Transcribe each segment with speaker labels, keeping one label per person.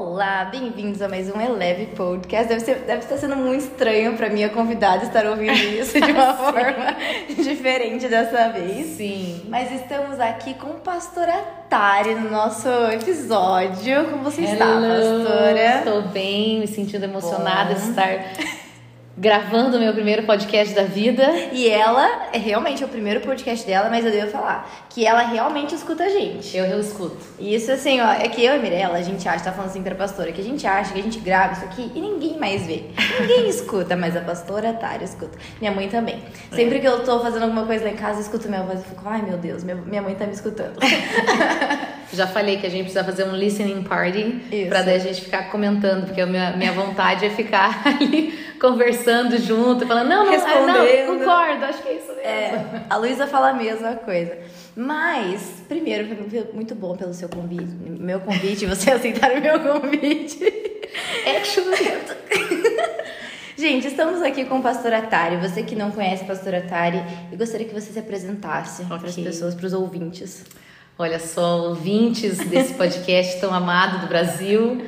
Speaker 1: Olá, bem-vindos a mais um Eleve Podcast. Deve, ser, deve estar sendo muito estranho para minha convidada estar ouvindo isso de uma forma diferente dessa vez.
Speaker 2: Sim.
Speaker 1: Mas estamos aqui com o pastor Atari no nosso episódio. Como você
Speaker 2: Hello.
Speaker 1: está, pastora?
Speaker 2: Estou bem, me sentindo emocionada de estar gravando o meu primeiro podcast da vida.
Speaker 1: E ela, é realmente o primeiro podcast dela, mas eu devo falar que ela realmente escuta a gente.
Speaker 2: Eu, eu escuto.
Speaker 1: E isso assim, ó, é que eu e a Mirella, a gente acha, tá falando assim pra pastora, que a gente acha que a gente grava isso aqui e ninguém mais vê. Ninguém escuta, mas a pastora Tara escuta. Minha mãe também. Sempre que eu tô fazendo alguma coisa lá em casa, eu escuto minha voz e fico, ai meu Deus, minha, minha mãe tá me escutando.
Speaker 2: Já falei que a gente precisa fazer um listening party
Speaker 1: Isso.
Speaker 2: pra daí a gente ficar comentando, porque a minha, minha vontade é ficar ali conversando junto, falando, não, não,
Speaker 1: Respondendo.
Speaker 2: não, concordo, acho que é isso mesmo.
Speaker 1: É, a Luísa fala a mesma coisa. Mas, primeiro, foi muito bom pelo seu convite, meu convite, você aceitar o meu convite. Gente, estamos aqui com o Pastor Atari. Você que não conhece o Pastor Atari, eu gostaria que você se apresentasse para as pessoas, para os ouvintes.
Speaker 2: Olha só, ouvintes desse podcast tão amado do Brasil.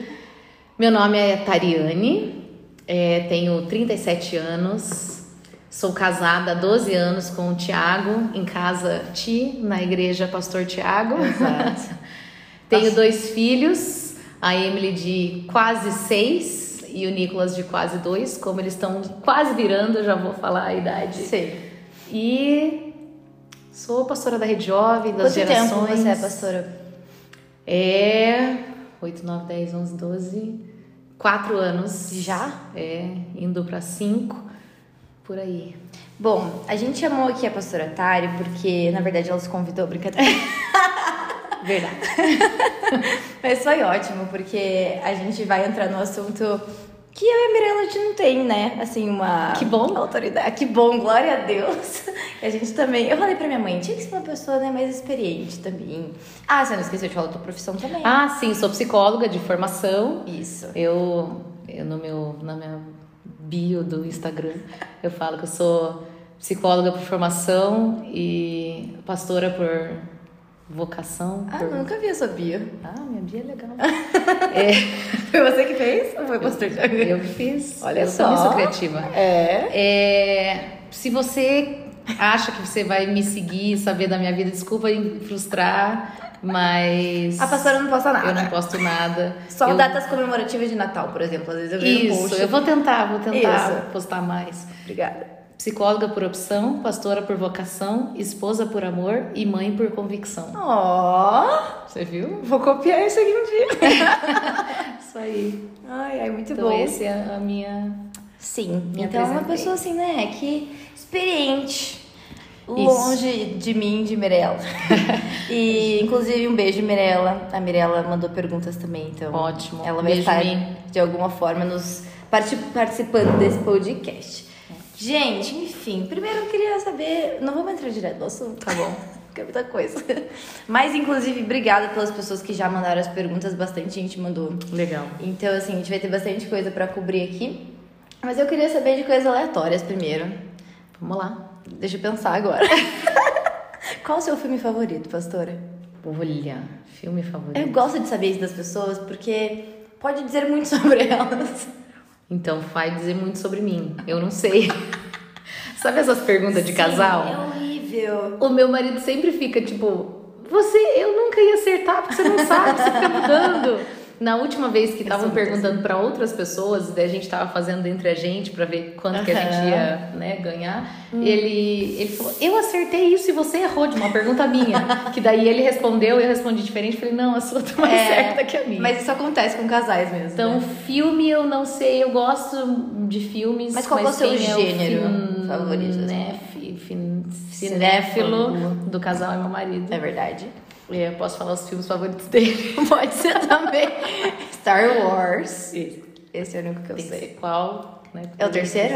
Speaker 2: Meu nome é Tariane, é, tenho 37 anos, sou casada há 12 anos com o Tiago, em casa Ti, na igreja Pastor Tiago.
Speaker 1: Exato.
Speaker 2: tenho dois filhos, a Emily de quase seis e o Nicolas de quase dois. Como eles estão quase virando, já vou falar a idade.
Speaker 1: Sim.
Speaker 2: E sou pastora da Rede Jovem, das
Speaker 1: Quanto
Speaker 2: gerações.
Speaker 1: tempo você é pastora?
Speaker 2: É 8, 9, 10, 11, 12, 4 anos.
Speaker 1: Já?
Speaker 2: É, indo pra 5, por aí.
Speaker 1: Bom, a gente chamou aqui a pastora Tari porque, na verdade, ela nos convidou, brincadeira.
Speaker 2: Verdade.
Speaker 1: Mas foi ótimo, porque a gente vai entrar no assunto que eu e a Mirella a gente não tem, né? Assim, uma.
Speaker 2: Que bom.
Speaker 1: Autoridade. Que bom, glória a Deus. A gente também. Eu falei pra minha mãe, tinha que ser uma pessoa né, mais experiente também. Ah, você não esqueceu de falar da tua profissão também.
Speaker 2: Ah, sim, sou psicóloga de formação.
Speaker 1: Isso.
Speaker 2: Eu, eu no meu, na minha bio do Instagram, eu falo que eu sou psicóloga por formação e pastora por vocação.
Speaker 1: Ah,
Speaker 2: por...
Speaker 1: nunca vi essa bio.
Speaker 2: Ah, minha bio é legal.
Speaker 1: Foi você que fez ou foi pastor Thiago?
Speaker 2: Eu que fiz.
Speaker 1: Olha
Speaker 2: eu
Speaker 1: só.
Speaker 2: também sou criativa.
Speaker 1: É.
Speaker 2: É, se você acha que você vai me seguir, saber da minha vida, desculpa em frustrar, mas
Speaker 1: A pastora não posta nada.
Speaker 2: eu não posto nada.
Speaker 1: Só
Speaker 2: eu,
Speaker 1: datas comemorativas de Natal, por exemplo. Às vezes eu vejo um
Speaker 2: Isso,
Speaker 1: post.
Speaker 2: eu vou tentar, vou tentar
Speaker 1: Isso.
Speaker 2: postar mais.
Speaker 1: Obrigada.
Speaker 2: Psicóloga por opção, pastora por vocação, esposa por amor e mãe por convicção.
Speaker 1: Ó,
Speaker 2: Você viu?
Speaker 1: vou copiar isso aqui um dia.
Speaker 2: Isso aí.
Speaker 1: Ai, ai, muito
Speaker 2: Então,
Speaker 1: bom.
Speaker 2: essa é a minha.
Speaker 1: Sim,
Speaker 2: Me
Speaker 1: então é uma pessoa assim, né, que experiente, longe de mim, de Mirella. e, inclusive, um beijo, Mirella. A Mirella mandou perguntas também, então...
Speaker 2: Ótimo.
Speaker 1: Ela vai
Speaker 2: Beijo,
Speaker 1: estar,
Speaker 2: Mi.
Speaker 1: de alguma forma, nos parti- participando desse podcast. Gente, enfim, primeiro eu queria saber... Não vamos entrar direto no assunto, tá bom? Porque é muita coisa. Mas, inclusive, obrigada pelas pessoas que já mandaram as perguntas. Bastante gente mandou
Speaker 2: Legal.
Speaker 1: então, assim, a gente vai ter bastante coisa pra cobrir aqui. Mas eu queria saber de coisas aleatórias primeiro.
Speaker 2: Vamos lá.
Speaker 1: Deixa eu pensar agora. Qual o seu filme favorito, pastora?
Speaker 2: Olha, filme favorito.
Speaker 1: Eu gosto de saber isso das pessoas porque pode dizer muito sobre elas.
Speaker 2: Então vai dizer muito sobre mim. Eu não sei. Sabe essas perguntas de casal?
Speaker 1: Sim, é horrível.
Speaker 2: O meu marido sempre fica tipo, você, eu nunca ia acertar porque você não sabe, você fica mudando. Na última vez que estavam perguntando pra outras pessoas, daí a gente tava fazendo entre a gente pra ver quanto que a gente ia, né, ganhar. Ele, ele falou: "Eu acertei isso e você errou de uma pergunta minha". que daí ele respondeu e eu respondi diferente, falei: "Não, a sua tá mais
Speaker 1: É,
Speaker 2: certa que a minha".
Speaker 1: Mas isso acontece com casais mesmo.
Speaker 2: Então,
Speaker 1: né?
Speaker 2: filme eu não sei, eu gosto de filmes.
Speaker 1: Mas qual que é o seu gênero
Speaker 2: fin-
Speaker 1: favorito, assim?
Speaker 2: Né,
Speaker 1: Cinéfilo.
Speaker 2: cinéfilo do casal é meu marido.
Speaker 1: É verdade.
Speaker 2: É, eu posso falar os filmes favoritos dele.
Speaker 1: Pode ser também. Star Wars.
Speaker 2: Esse
Speaker 1: Esse é o único que eu
Speaker 2: tem
Speaker 1: sei.
Speaker 2: qual? Né?
Speaker 1: É o terceiro?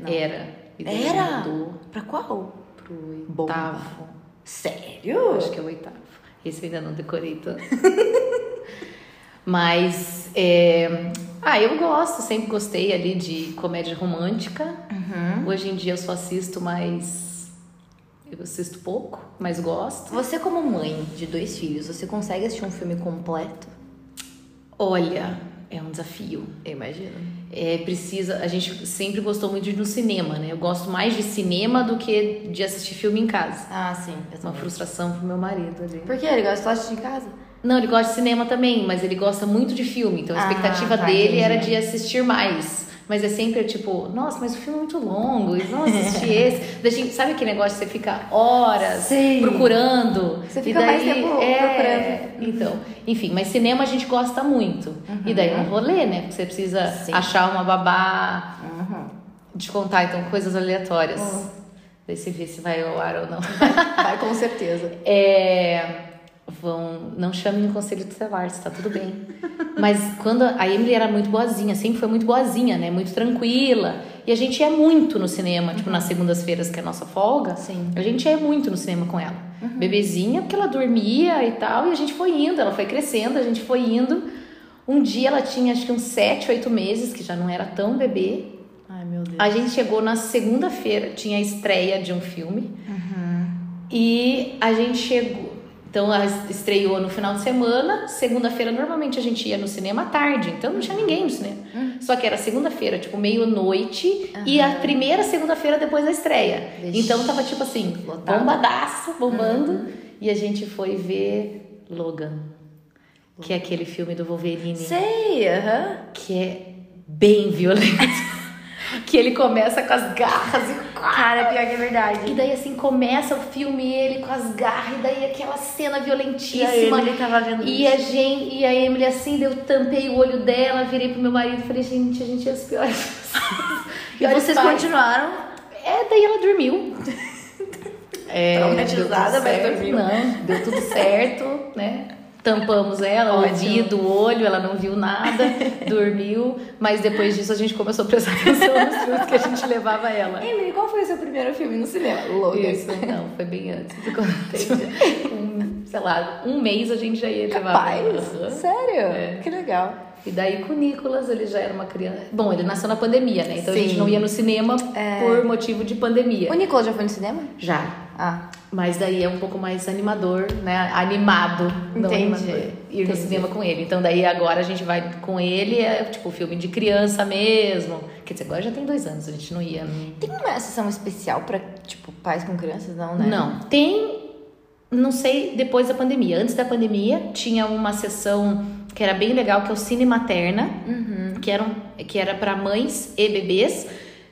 Speaker 1: Não.
Speaker 2: Era.
Speaker 1: Era?
Speaker 2: mudou
Speaker 1: Pra qual?
Speaker 2: pro
Speaker 1: Bomba.
Speaker 2: oitavo.
Speaker 1: Sério?
Speaker 2: Acho que é o oitavo. Esse eu ainda não decorei tanto. Mas, é... ah, eu gosto, sempre gostei ali de comédia romântica.
Speaker 1: Uhum.
Speaker 2: Hoje em dia eu só assisto mais. Eu assisto pouco, mas gosto.
Speaker 1: Você, como mãe de dois filhos, você consegue assistir um filme completo?
Speaker 2: Olha, é um desafio.
Speaker 1: Eu imagino.
Speaker 2: É, precisa, a gente sempre gostou muito de ir no cinema, né? Eu gosto mais de cinema do que de assistir filme em casa.
Speaker 1: Ah, sim. Eu
Speaker 2: Uma frustração pro meu marido ali.
Speaker 1: Por quê? Ele gosta de assistir em casa?
Speaker 2: Não, ele gosta de cinema também, mas ele gosta muito de filme. Então a
Speaker 1: Ah,
Speaker 2: expectativa
Speaker 1: tá,
Speaker 2: dele
Speaker 1: entendi.
Speaker 2: era de assistir mais. Mas é sempre tipo, nossa, mas o filme é muito longo, e vamos assistir esse. Daí a gente- sabe aquele negócio que você fica horas
Speaker 1: Sim.
Speaker 2: procurando?
Speaker 1: Você fica
Speaker 2: daí,
Speaker 1: mais tempo
Speaker 2: é, Então, enfim, mas cinema a gente gosta muito. E daí é um rolê, né? Porque você precisa
Speaker 1: Uhum. Sim.
Speaker 2: achar uma babá,
Speaker 1: Uhum.
Speaker 2: de contar, então, coisas aleatórias.
Speaker 1: Uhum.
Speaker 2: Daí você vê se vai ao ar ou não.
Speaker 1: Vai com certeza.
Speaker 2: É, vão, não chamem o conselho tutelar, está tudo bem. Mas quando a Emily era muito boazinha, sempre foi muito boazinha, né? Muito tranquila. E a gente ia muito no cinema, tipo nas segundas-feiras, que é a nossa folga.
Speaker 1: Sim.
Speaker 2: A gente ia muito no cinema com ela. Bebezinha, porque ela dormia e tal, e a gente foi indo, ela foi crescendo, a gente foi indo. Um dia ela tinha acho que uns 7, 8 meses, que já não era tão bebê.
Speaker 1: Ai, meu Deus.
Speaker 2: A gente chegou na segunda-feira, tinha a estreia de um filme. E a gente chegou. Então, ela estreou no final de semana. Segunda-feira, normalmente a gente ia no cinema à tarde. Então, não tinha ninguém no cinema. Só que era segunda-feira, tipo, meio-noite. E a primeira segunda-feira depois da estreia.
Speaker 1: Vixe.
Speaker 2: Então, tava tipo assim,
Speaker 1: Lotado.
Speaker 2: bombadaço, bombando. E a gente foi ver Logan. Que é aquele filme do Wolverine
Speaker 1: Sei, aham.
Speaker 2: que é bem violento. Que ele começa com as garras e
Speaker 1: Cara, pior que é verdade.
Speaker 2: e daí assim começa o filme ele com as garras e daí aquela cena violentíssima.
Speaker 1: E a Emily tava vendo
Speaker 2: E a gente, e a Emily assim, eu tampei o olho dela, virei pro meu marido e falei, gente, a gente é as piores.
Speaker 1: E vocês
Speaker 2: pais.
Speaker 1: continuaram.
Speaker 2: É, daí ela dormiu. É,
Speaker 1: Traumatizada, mas dormiu.
Speaker 2: Não, deu tudo certo, né? Tampamos ela, o ouvido, o olho, ela não viu nada, dormiu. Mas depois disso a gente começou a prestar atenção nos filmes que a gente levava ela.
Speaker 1: Emily, qual foi o seu primeiro filme no cinema? Logan.
Speaker 2: Isso, não, foi bem antes. um, sei lá, um mês a gente já ia levar.
Speaker 1: Capaz?
Speaker 2: Aham.
Speaker 1: Sério?
Speaker 2: É.
Speaker 1: Que legal.
Speaker 2: E daí com o Nicolas, ele já era uma criança. Bom, ele nasceu na pandemia, né? Então a gente
Speaker 1: Sim.
Speaker 2: não ia no cinema
Speaker 1: É.
Speaker 2: por motivo de pandemia.
Speaker 1: O Nicolas já foi no cinema?
Speaker 2: Já.
Speaker 1: Ah,
Speaker 2: Mas daí é um pouco mais animador, né? Animado. Não
Speaker 1: Entendi.
Speaker 2: animador. Ir no
Speaker 1: Entendi.
Speaker 2: cinema com ele. Então daí agora a gente vai com ele, é tipo filme de criança mesmo. Quer dizer, agora já tem dois anos, a gente não ia. no-
Speaker 1: tem uma sessão especial pra, tipo, pais com crianças? Não, né?
Speaker 2: Não. Tem, não sei, depois da pandemia. Antes da pandemia, tinha uma sessão que era bem legal, que é o Cine Materna, que, era, um- que era para mães e bebês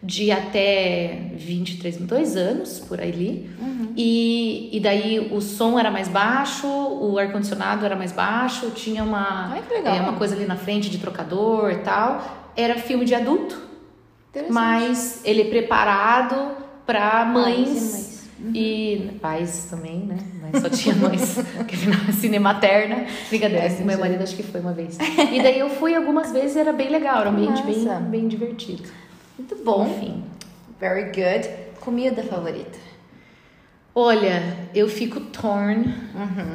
Speaker 2: de até 23, 22 anos, por ali. E, e daí o som era mais baixo, o ar-condicionado era mais baixo, tinha uma,
Speaker 1: Ai, que
Speaker 2: é, uma coisa ali na frente de trocador e tal. Era filme de adulto, mas ele é preparado para mães
Speaker 1: Pais e mães.
Speaker 2: e pais também, né? Mas só tinha mães, porque afinal é cine materna. Brincadeira,
Speaker 1: É,
Speaker 2: meu marido acho que foi uma vez. E daí eu fui algumas vezes e era bem legal, era um ambiente bem, bem divertido.
Speaker 1: Muito bom.
Speaker 2: Enfim.
Speaker 1: Very good. Comida favorita?
Speaker 2: Olha, eu fico torn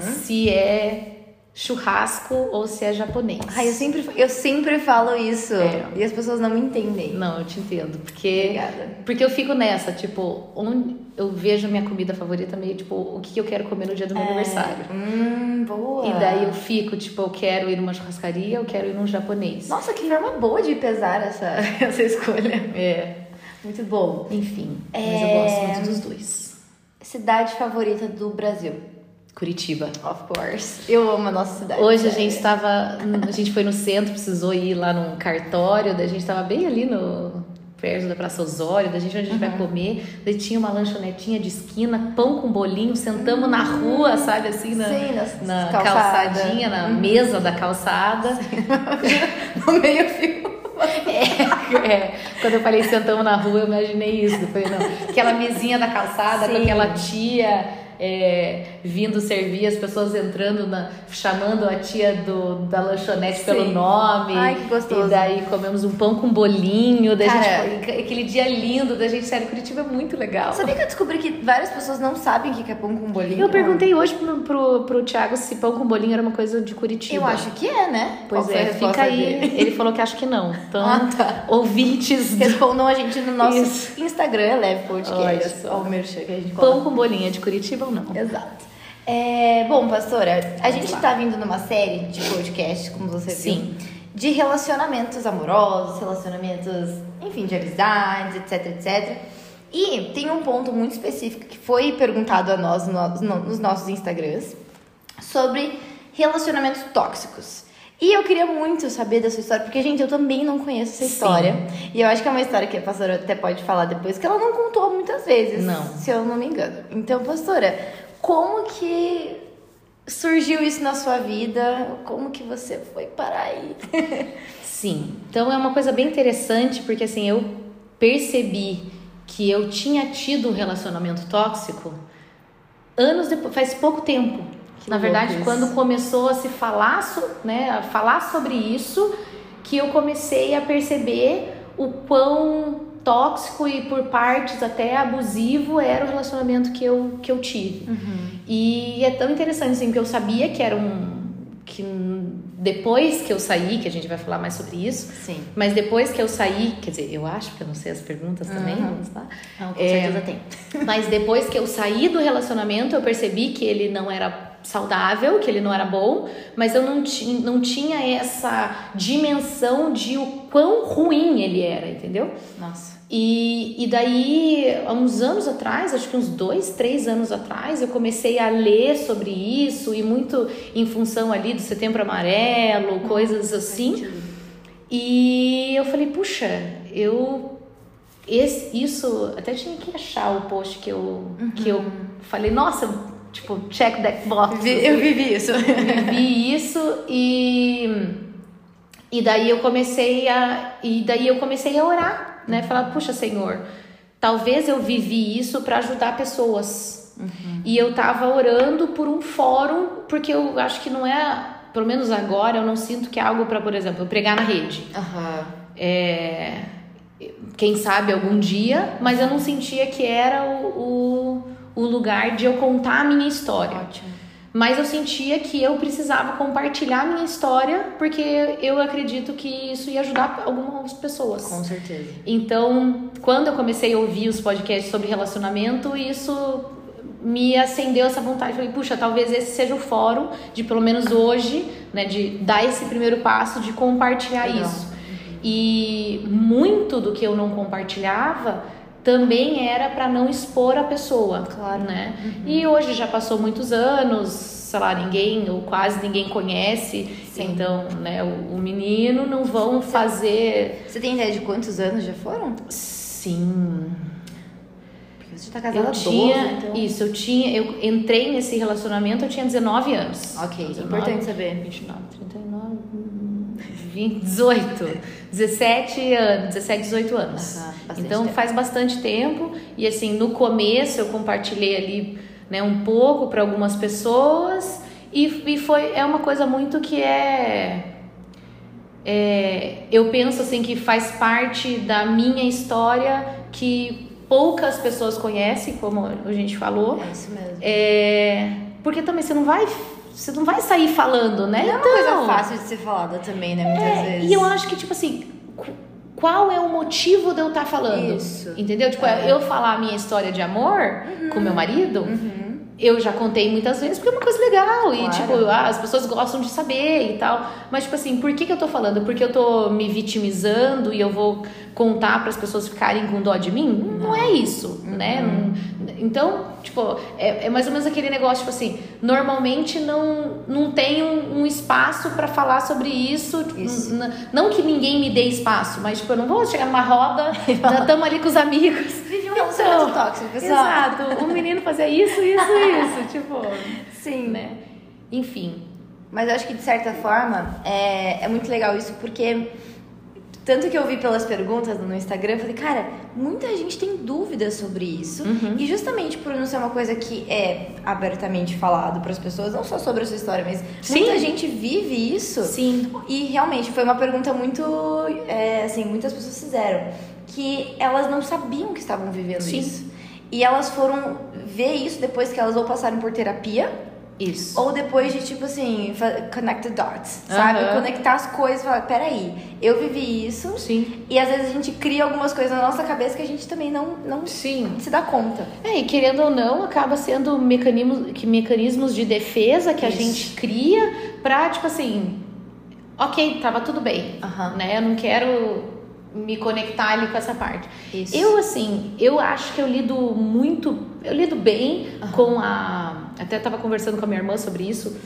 Speaker 2: se é churrasco ou se é japonês.
Speaker 1: Ai, eu sempre, eu sempre falo isso.
Speaker 2: É.
Speaker 1: E as pessoas não me entendem.
Speaker 2: Não, eu te entendo, porque
Speaker 1: Obrigada.
Speaker 2: porque eu fico nessa, tipo, onde eu vejo a minha comida favorita meio tipo, o que eu quero comer no dia do meu aniversário.
Speaker 1: Hum, boa.
Speaker 2: E daí eu fico, tipo, eu quero ir numa churrascaria, eu quero ir num japonês.
Speaker 1: Nossa, que forma boa de pesar essa, essa escolha.
Speaker 2: É,
Speaker 1: Muito bom.
Speaker 2: enfim, mas eu
Speaker 1: É.
Speaker 2: gosto muito dos dois.
Speaker 1: Cidade favorita do Brasil?
Speaker 2: Curitiba.
Speaker 1: Of course. Eu amo a nossa cidade.
Speaker 2: Hoje a gente estava, a gente foi no centro, precisou ir lá num cartório, daí a gente estava bem ali no perto da Praça Osório, da gente onde a gente vai comer, daí tinha uma lanchonetinha de esquina, pão com bolinho, sentamos na rua, sabe assim, na,
Speaker 1: Sim,
Speaker 2: na
Speaker 1: calçada.
Speaker 2: calçadinha, na mesa da calçada.
Speaker 1: no meio fio.
Speaker 2: É, é, quando eu falei sentamos na rua, eu imaginei isso. Eu falei, não. Aquela mesinha da calçada com
Speaker 1: Sim.
Speaker 2: aquela tia é, vindo servir, as pessoas entrando, na, chamando a tia do, da lanchonete pelo
Speaker 1: Sim.
Speaker 2: nome.
Speaker 1: Ai, que gostoso.
Speaker 2: E daí comemos um pão com bolinho. Daí a
Speaker 1: Cara.
Speaker 2: gente aquele dia lindo da gente, sério, Curitiba é muito legal.
Speaker 1: Sabia que eu descobri que várias pessoas não sabem o que é pão com bolinho?
Speaker 2: Eu perguntei hoje pro, pro, pro Thiago se pão com bolinho era uma coisa de Curitiba.
Speaker 1: Eu acho que é, né?
Speaker 2: Pois
Speaker 1: Qual
Speaker 2: é, fica aí.
Speaker 1: dele?
Speaker 2: Ele falou que acho que não. Então,
Speaker 1: Ah, tá.
Speaker 2: ouvintes do
Speaker 1: Respondam a gente no nosso
Speaker 2: Isso.
Speaker 1: Instagram, é Leve Podcast.
Speaker 2: Olha só.
Speaker 1: Ó, o merchan que a gente
Speaker 2: Pão
Speaker 1: coloca.
Speaker 2: com bolinha de Curitiba ou não?
Speaker 1: Exato. É, bom, pastora, a
Speaker 2: Vamos
Speaker 1: gente
Speaker 2: lá.
Speaker 1: tá vindo numa série de podcasts, como você
Speaker 2: Sim.
Speaker 1: viu, de relacionamentos amorosos, relacionamentos, enfim, de amizades, etc, etc. E tem um ponto muito específico que foi perguntado a nós no, no, nos nossos Instagrams sobre relacionamentos tóxicos. E eu queria muito saber da sua história, porque, gente, eu também não conheço essa história. Sim. E eu acho que é uma história que a pastora até pode falar depois, que ela não contou muitas vezes.
Speaker 2: Não.
Speaker 1: Se eu não me engano. Então, pastora, como que surgiu isso na sua vida? Como que você foi parar aí?
Speaker 2: Sim. Então, é uma coisa bem interessante, porque, assim, eu percebi que eu tinha tido um relacionamento tóxico anos depois, faz pouco tempo. Na verdade, quando começou a se falar, né, a falar sobre isso, que eu comecei a perceber o quão tóxico e por partes até abusivo era o relacionamento que eu, que eu tive. Uhum. E é tão interessante assim, porque eu sabia que era um que depois que eu saí, que a gente vai falar mais sobre isso,
Speaker 1: Sim.
Speaker 2: mas depois que eu saí, quer dizer, eu acho que eu não sei as perguntas também, uhum. vamos lá.
Speaker 1: Não, com é, certeza tem.
Speaker 2: Mas depois que eu saí do relacionamento, eu percebi que ele não era saudável, que ele não era bom, mas eu não, ti, não tinha essa dimensão de o quão ruim ele era, entendeu?
Speaker 1: Nossa.
Speaker 2: E, e daí, há uns anos atrás, acho que uns dois, três anos atrás, eu comecei a ler sobre isso e muito em função ali do Setembro Amarelo, coisas assim. E eu falei, puxa, eu esse, isso até tinha que achar o post que eu uhum. que eu falei, nossa, Tipo, check that box.
Speaker 1: Eu vivi isso.
Speaker 2: vivi isso e e daí eu comecei a e daí eu comecei a orar, né? Falar, puxa, Senhor, talvez eu vivi isso para ajudar pessoas. Uhum. E eu tava orando por um fórum, porque eu acho que não é, pelo menos agora, eu não sinto que é algo para, por exemplo, pregar na rede.
Speaker 1: Uhum.
Speaker 2: É, quem sabe algum dia, mas eu não sentia que era o, o o lugar de eu contar a minha história.
Speaker 1: Ótimo.
Speaker 2: Mas eu sentia que eu precisava compartilhar a minha história, porque eu acredito que isso ia ajudar algumas pessoas.
Speaker 1: Com certeza.
Speaker 2: Então, quando eu comecei a ouvir os podcasts sobre relacionamento, isso me acendeu essa vontade. Falei, puxa, talvez esse seja o fórum de pelo menos hoje, né, de dar esse primeiro passo de compartilhar Legal. isso. E muito do que eu não compartilhava também era para não expor a pessoa,
Speaker 1: claro,
Speaker 2: né? Uhum. E hoje já passou muitos anos, sei lá, ninguém ou quase ninguém conhece, Sim. então, né, o, o, menino não vão fazer.
Speaker 1: Você tem ideia de quantos anos já foram?
Speaker 2: Sim.
Speaker 1: Porque você está casada
Speaker 2: eu tinha, 12, então... Isso, eu tinha, eu entrei nesse relacionamento, eu tinha 19 anos.
Speaker 1: Ok,
Speaker 2: 19,
Speaker 1: importante saber.
Speaker 2: 29, 39, 20, 18, 17 anos, 17, 18 anos. Uhum, então tempo. faz bastante tempo e assim, no começo eu compartilhei ali, né, um pouco para algumas pessoas e, e foi é uma coisa muito que é é, eu penso assim que faz parte da minha história que poucas pessoas conhecem, como a gente falou.
Speaker 1: É isso mesmo.
Speaker 2: É, porque também você não vai você não vai sair falando, né?
Speaker 1: Não então, é uma coisa então, fácil de ser falada também, né? Muitas
Speaker 2: é,
Speaker 1: vezes.
Speaker 2: E eu acho que, tipo assim, qual é o motivo de eu estar tá falando?
Speaker 1: Isso.
Speaker 2: Entendeu? Tipo, é. eu falar a minha história de amor uhum. com meu marido.
Speaker 1: Uhum
Speaker 2: eu já contei muitas vezes porque é uma coisa legal claro. e tipo ah, as pessoas gostam de saber e tal. Mas tipo assim por que, que eu tô falando? Porque eu tô me vitimizando e eu vou contar para as pessoas ficarem com dó de mim? Não, não é isso uhum. né então tipo é, é, mais ou menos aquele negócio tipo assim normalmente não não tem um, um espaço para falar sobre isso,
Speaker 1: isso.
Speaker 2: não que ninguém me dê espaço mas tipo eu não vou chegar numa roda estamos ali com os amigos
Speaker 1: então, tóxico pessoal
Speaker 2: exato o menino fazia isso isso isso, tipo.
Speaker 1: Sim.
Speaker 2: Né? Enfim.
Speaker 1: Mas eu acho que de certa forma é, é muito legal isso porque. Tanto que eu vi pelas perguntas no Instagram, eu falei, cara, muita gente tem dúvidas sobre isso.
Speaker 2: Uhum.
Speaker 1: E justamente por não ser uma coisa que é abertamente falado para as pessoas, não só sobre a sua história, mas Sim. muita gente vive isso.
Speaker 2: Sim.
Speaker 1: E realmente foi uma pergunta muito. É, assim, muitas pessoas fizeram. Que elas não sabiam que estavam vivendo
Speaker 2: Sim.
Speaker 1: isso. E elas foram ver isso depois que elas ou passaram por terapia.
Speaker 2: Isso.
Speaker 1: Ou depois de, tipo assim, connect the dots, sabe? Uhum. Conectar as coisas e falar, peraí, eu vivi isso.
Speaker 2: Sim.
Speaker 1: E às vezes a gente cria algumas coisas na nossa cabeça que a gente também não, não
Speaker 2: Sim.
Speaker 1: se dá conta.
Speaker 2: É, e querendo ou não, acaba sendo mecanismos, que mecanismos de defesa que a gente cria pra, tipo assim, ok, tava tudo bem,
Speaker 1: Aham.
Speaker 2: né? Eu não quero me conectar ali com essa parte.
Speaker 1: Isso.
Speaker 2: Eu, assim, eu acho que eu lido muito, eu lido bem com a. Até tava conversando com a minha irmã sobre isso.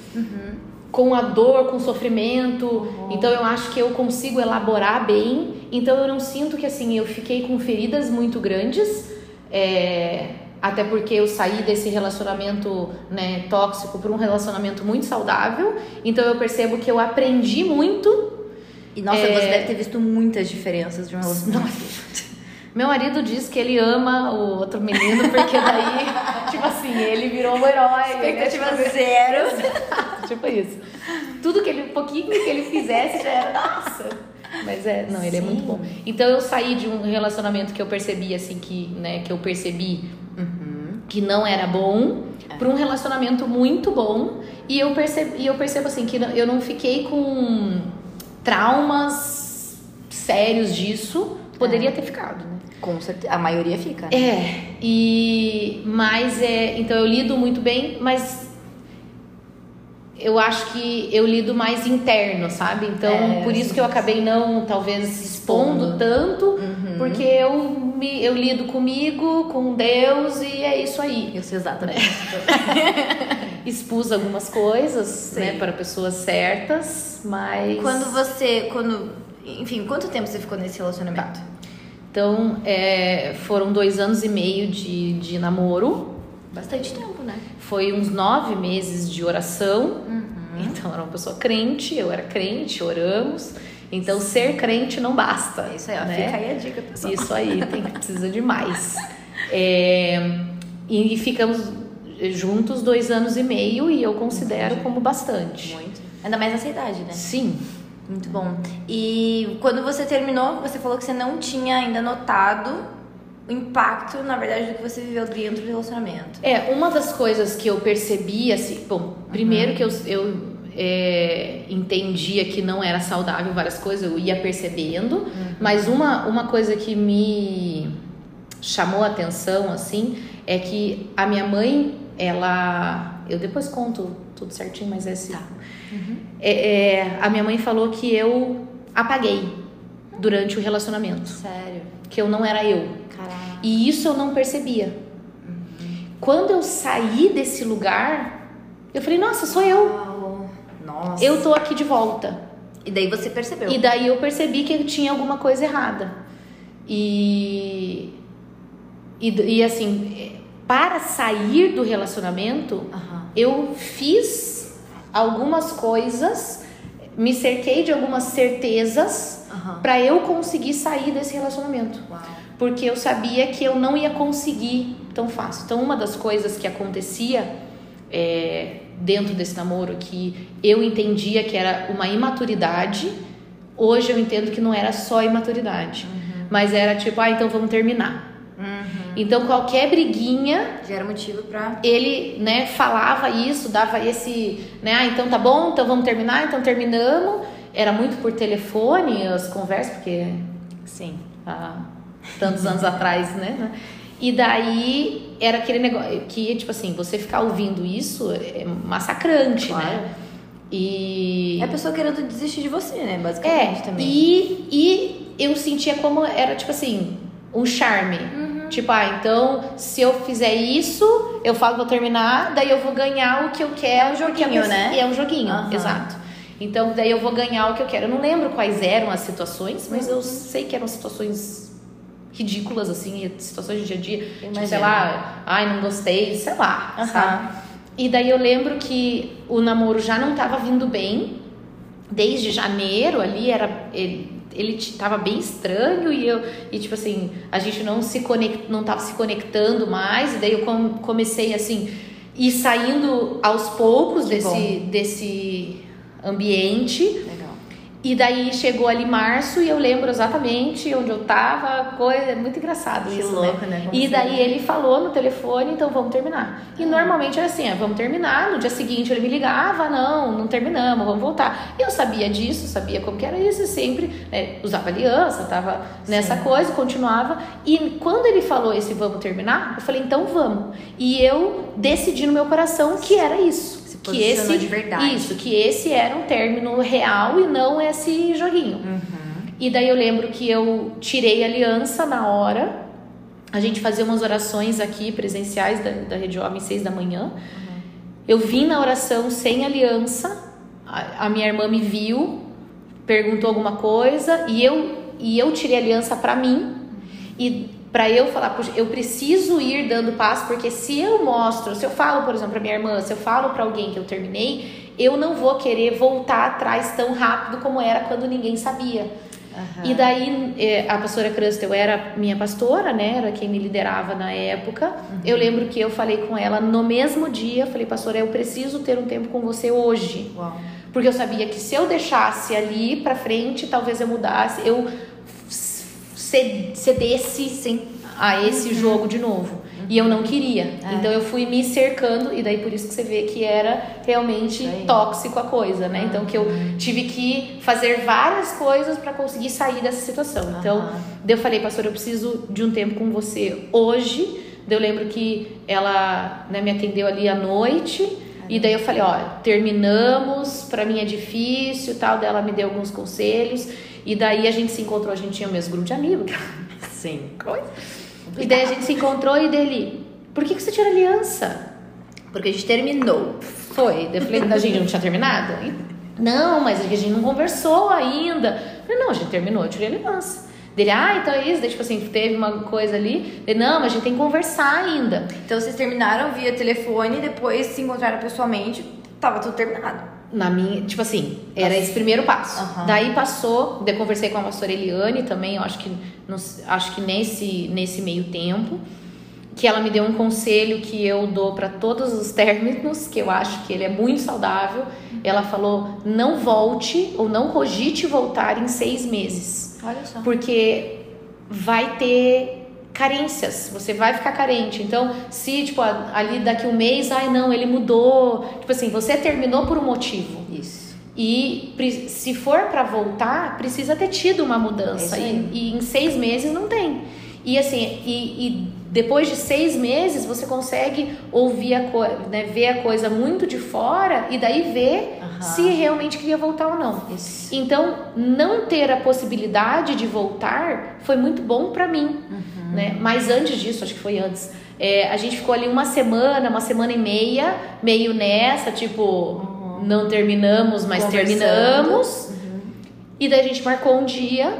Speaker 2: Com a dor, com o sofrimento. Então eu acho que eu consigo elaborar bem. Então eu não sinto que, assim, eu fiquei com feridas muito grandes. é, até porque eu saí desse relacionamento né, tóxico para um relacionamento muito saudável. Então eu percebo que eu aprendi muito
Speaker 1: E nossa,
Speaker 2: É.
Speaker 1: você deve ter visto muitas diferenças de um relacionamento.
Speaker 2: Meu marido diz que ele ama o outro menino, porque daí, tipo assim, ele virou um herói.
Speaker 1: Expectativa
Speaker 2: né? Tipo,
Speaker 1: zero.
Speaker 2: Tipo isso. Tudo que ele, um pouquinho que ele fizesse já era, nossa. Mas é, não, ele é
Speaker 1: Sim.
Speaker 2: muito bom. Então eu saí de um relacionamento que eu percebi, assim, que, né, que eu percebi que não era bom, para um relacionamento muito bom. E eu percebi, eu percebo assim, que eu não fiquei com traumas sérios disso. Poderia ter ficado, né?
Speaker 1: Com certeza. A maioria fica. né?
Speaker 2: É, e mas é, então eu lido muito bem, mas eu acho que eu lido mais interno, sabe? Então,
Speaker 1: É,
Speaker 2: por isso que eu acabei não talvez expondo tanto,
Speaker 1: Uhum.
Speaker 2: porque eu me eu lido comigo, com Deus e é isso aí.
Speaker 1: Eu sei exatamente.
Speaker 2: Expus algumas coisas,
Speaker 1: Sim.
Speaker 2: né, para pessoas certas, mas
Speaker 1: Quando você. Quando. Enfim, quanto tempo você ficou nesse relacionamento?
Speaker 2: então é, foram dois anos e meio de, de namoro.
Speaker 1: Bastante tempo, né?
Speaker 2: Foi uns nove meses de oração.
Speaker 1: Uhum.
Speaker 2: Então, era uma pessoa crente, eu era crente, oramos. Então, ser crente não basta.
Speaker 1: É isso aí, ó.
Speaker 2: né?
Speaker 1: Fica aí a dica, pessoal.
Speaker 2: Isso aí, tem que precisa de mais. É, e ficamos juntos dois anos e meio e eu considero como bastante.
Speaker 1: Muito. Ainda mais nessa idade, né?
Speaker 2: Sim.
Speaker 1: Muito bom. E quando você terminou, você falou que você não tinha ainda notado impacto, na verdade, do que você viveu dentro do relacionamento.
Speaker 2: É, uma das coisas que eu percebi, assim, bom, primeiro que eu, eu é, entendia que não era saudável várias coisas, eu ia percebendo, mas uma, uma coisa que me chamou a atenção, assim, é que a minha mãe, ela. Eu depois conto tudo certinho, mas é assim. É, é, a minha mãe falou que eu apaguei durante o relacionamento,
Speaker 1: Sério.
Speaker 2: que eu não era eu.
Speaker 1: Caraca.
Speaker 2: E isso eu não percebia. Quando eu saí desse lugar, eu falei, nossa, sou eu.
Speaker 1: Uau. Nossa.
Speaker 2: Eu tô aqui de volta.
Speaker 1: E daí você percebeu.
Speaker 2: E daí eu percebi que tinha alguma coisa errada. E, e, e assim, para sair do relacionamento,
Speaker 1: Aham.
Speaker 2: eu fiz algumas coisas, me cerquei de algumas certezas
Speaker 1: Aham.
Speaker 2: para eu conseguir sair desse relacionamento.
Speaker 1: Uau.
Speaker 2: Porque eu sabia que eu não ia conseguir tão fácil. Então, uma das coisas que acontecia é, dentro desse namoro que eu entendia que era uma imaturidade, hoje eu entendo que não era só imaturidade, mas era tipo, ah, então vamos terminar.
Speaker 1: Uhum.
Speaker 2: Então, qualquer briguinha
Speaker 1: Já era motivo pra.
Speaker 2: ele, né, falava isso, dava esse, né, ah, então tá bom, então vamos terminar, então terminamos. Era muito por telefone as conversas, porque
Speaker 1: Sim.
Speaker 2: Tantos anos atrás, né? E daí era aquele negócio que, tipo assim, você ficar ouvindo isso é massacrante,
Speaker 1: Claro.
Speaker 2: né? E.
Speaker 1: É a pessoa querendo desistir de você, né?
Speaker 2: É,
Speaker 1: Basicamente também.
Speaker 2: e, e eu sentia como era, tipo assim, um charme.
Speaker 1: Uhum.
Speaker 2: Tipo, ah, então se eu fizer isso, eu falo vou terminar, daí eu vou ganhar o que eu quero.
Speaker 1: É um joguinho, né?
Speaker 2: E é um joguinho,
Speaker 1: Aham.
Speaker 2: exato. Então daí eu vou ganhar o que eu quero. Eu não lembro quais eram as situações, mas
Speaker 1: Uhum.
Speaker 2: eu sei que eram situações ridículas, assim, situações de dia a dia. Tipo, sei lá, ai, não gostei, sei lá, sabe? E daí eu lembro que o namoro já não tava vindo bem. Desde janeiro ali era ele, ele tava bem estranho e eu e tipo assim, a gente não se conect, não tava se conectando mais, e daí eu com- comecei assim ir saindo aos poucos
Speaker 1: Que
Speaker 2: desse desse ambiente. E daí chegou ali março e eu lembro exatamente onde eu tava, coisa, é muito engraçado
Speaker 1: Que
Speaker 2: isso,
Speaker 1: louco,
Speaker 2: né?
Speaker 1: né?
Speaker 2: E
Speaker 1: você-
Speaker 2: daí ele falou no telefone, então vamos terminar. E normalmente era assim, ah, vamos terminar. No dia seguinte ele me ligava, não, não terminamos, vamos voltar. Eu sabia disso, sabia como que era isso, e sempre né, usava aliança, tava nessa
Speaker 1: Sim.
Speaker 2: coisa, continuava. E quando ele falou esse vamos terminar, eu falei, então vamos. E eu decidi no meu coração que era isso. Que esse
Speaker 1: de verdade.
Speaker 2: isso, que esse era um término real e não esse joguinho.
Speaker 1: Uhum.
Speaker 2: E daí eu lembro que eu tirei aliança na hora. A gente fazia umas orações aqui presenciais da, da Rede Homem seis da manhã.
Speaker 1: Uhum.
Speaker 2: Eu vim na oração sem aliança. A, a minha irmã me viu, perguntou alguma coisa e eu e eu tirei aliança para mim e para eu falar, "Puxa, eu preciso ir dando passo, porque se eu mostro, se eu falo, por exemplo, para minha irmã, se eu falo para alguém que eu terminei, eu não vou querer voltar atrás tão rápido como era quando ninguém sabia.
Speaker 1: Aham.
Speaker 2: E daí eh, a pastora Crustel era minha pastora, né? Era quem me liderava na época. Eu lembro que eu falei com ela no mesmo dia, falei, pastora, eu preciso ter um tempo com você hoje.
Speaker 1: Uau.
Speaker 2: Porque eu sabia que se eu deixasse ali pra frente, talvez eu mudasse, eu cedesse sim, a esse jogo de novo. E eu não queria. Então eu fui me cercando, e daí por isso que você vê que era realmente tóxico a coisa, né? Então que eu tive que fazer várias coisas pra conseguir sair dessa situação. Então, eu falei, pastor, eu preciso de um tempo com você hoje. Daí eu lembro que ela né, me atendeu ali à noite. E daí eu falei, ó, terminamos, pra mim é difícil, tal. Daí ela me deu alguns conselhos. E daí a gente se encontrou, a gente tinha o mesmo grupo de amigos.
Speaker 1: Sim.
Speaker 2: Coisa. E daí a gente se encontrou e dele, por que, que você tira aliança?
Speaker 1: Porque a gente terminou.
Speaker 2: Foi. Eu falei, a gente não tinha terminado? Não, mas a gente não conversou ainda. Eu falei, não, a gente terminou, eu tirei aliança. Dele, ah, então é isso. Daí, tipo assim, teve uma coisa ali. Dele, não, mas a gente tem que conversar ainda.
Speaker 1: Então vocês terminaram via telefone, depois se encontraram pessoalmente, tava tudo terminado.
Speaker 2: Na minha, tipo assim, era esse primeiro passo.
Speaker 1: Aham.
Speaker 2: Daí passou, daí conversei com a pastora Eliane também, eu acho que, não s- acho que nesse, nesse meio tempo, que ela me deu um conselho que eu dou para todos os términos, que eu acho que ele é muito saudável. Ela falou: não volte ou não cogite voltar em seis meses,
Speaker 1: Olha só.
Speaker 2: porque vai ter carências, você vai ficar carente. Então, se tipo ali daqui um mês, ai não, ele mudou, tipo assim, você terminou por um motivo.
Speaker 1: Isso.
Speaker 2: E se for para voltar, precisa ter tido uma mudança.
Speaker 1: É
Speaker 2: E, e em seis meses não tem. E assim, e, e depois de seis meses você consegue ouvir a coisa, né, ver a coisa muito de fora e daí ver se realmente queria voltar ou não.
Speaker 1: Isso.
Speaker 2: Então, não ter a possibilidade de voltar foi muito bom para mim,
Speaker 1: Uhum.
Speaker 2: Né? Mas antes disso, acho que foi antes, é, a gente ficou ali uma semana, uma semana e meia, meio nessa, tipo, não terminamos, mas
Speaker 1: Uhum. Conversando. Uhum.
Speaker 2: terminamos. E daí a gente marcou um dia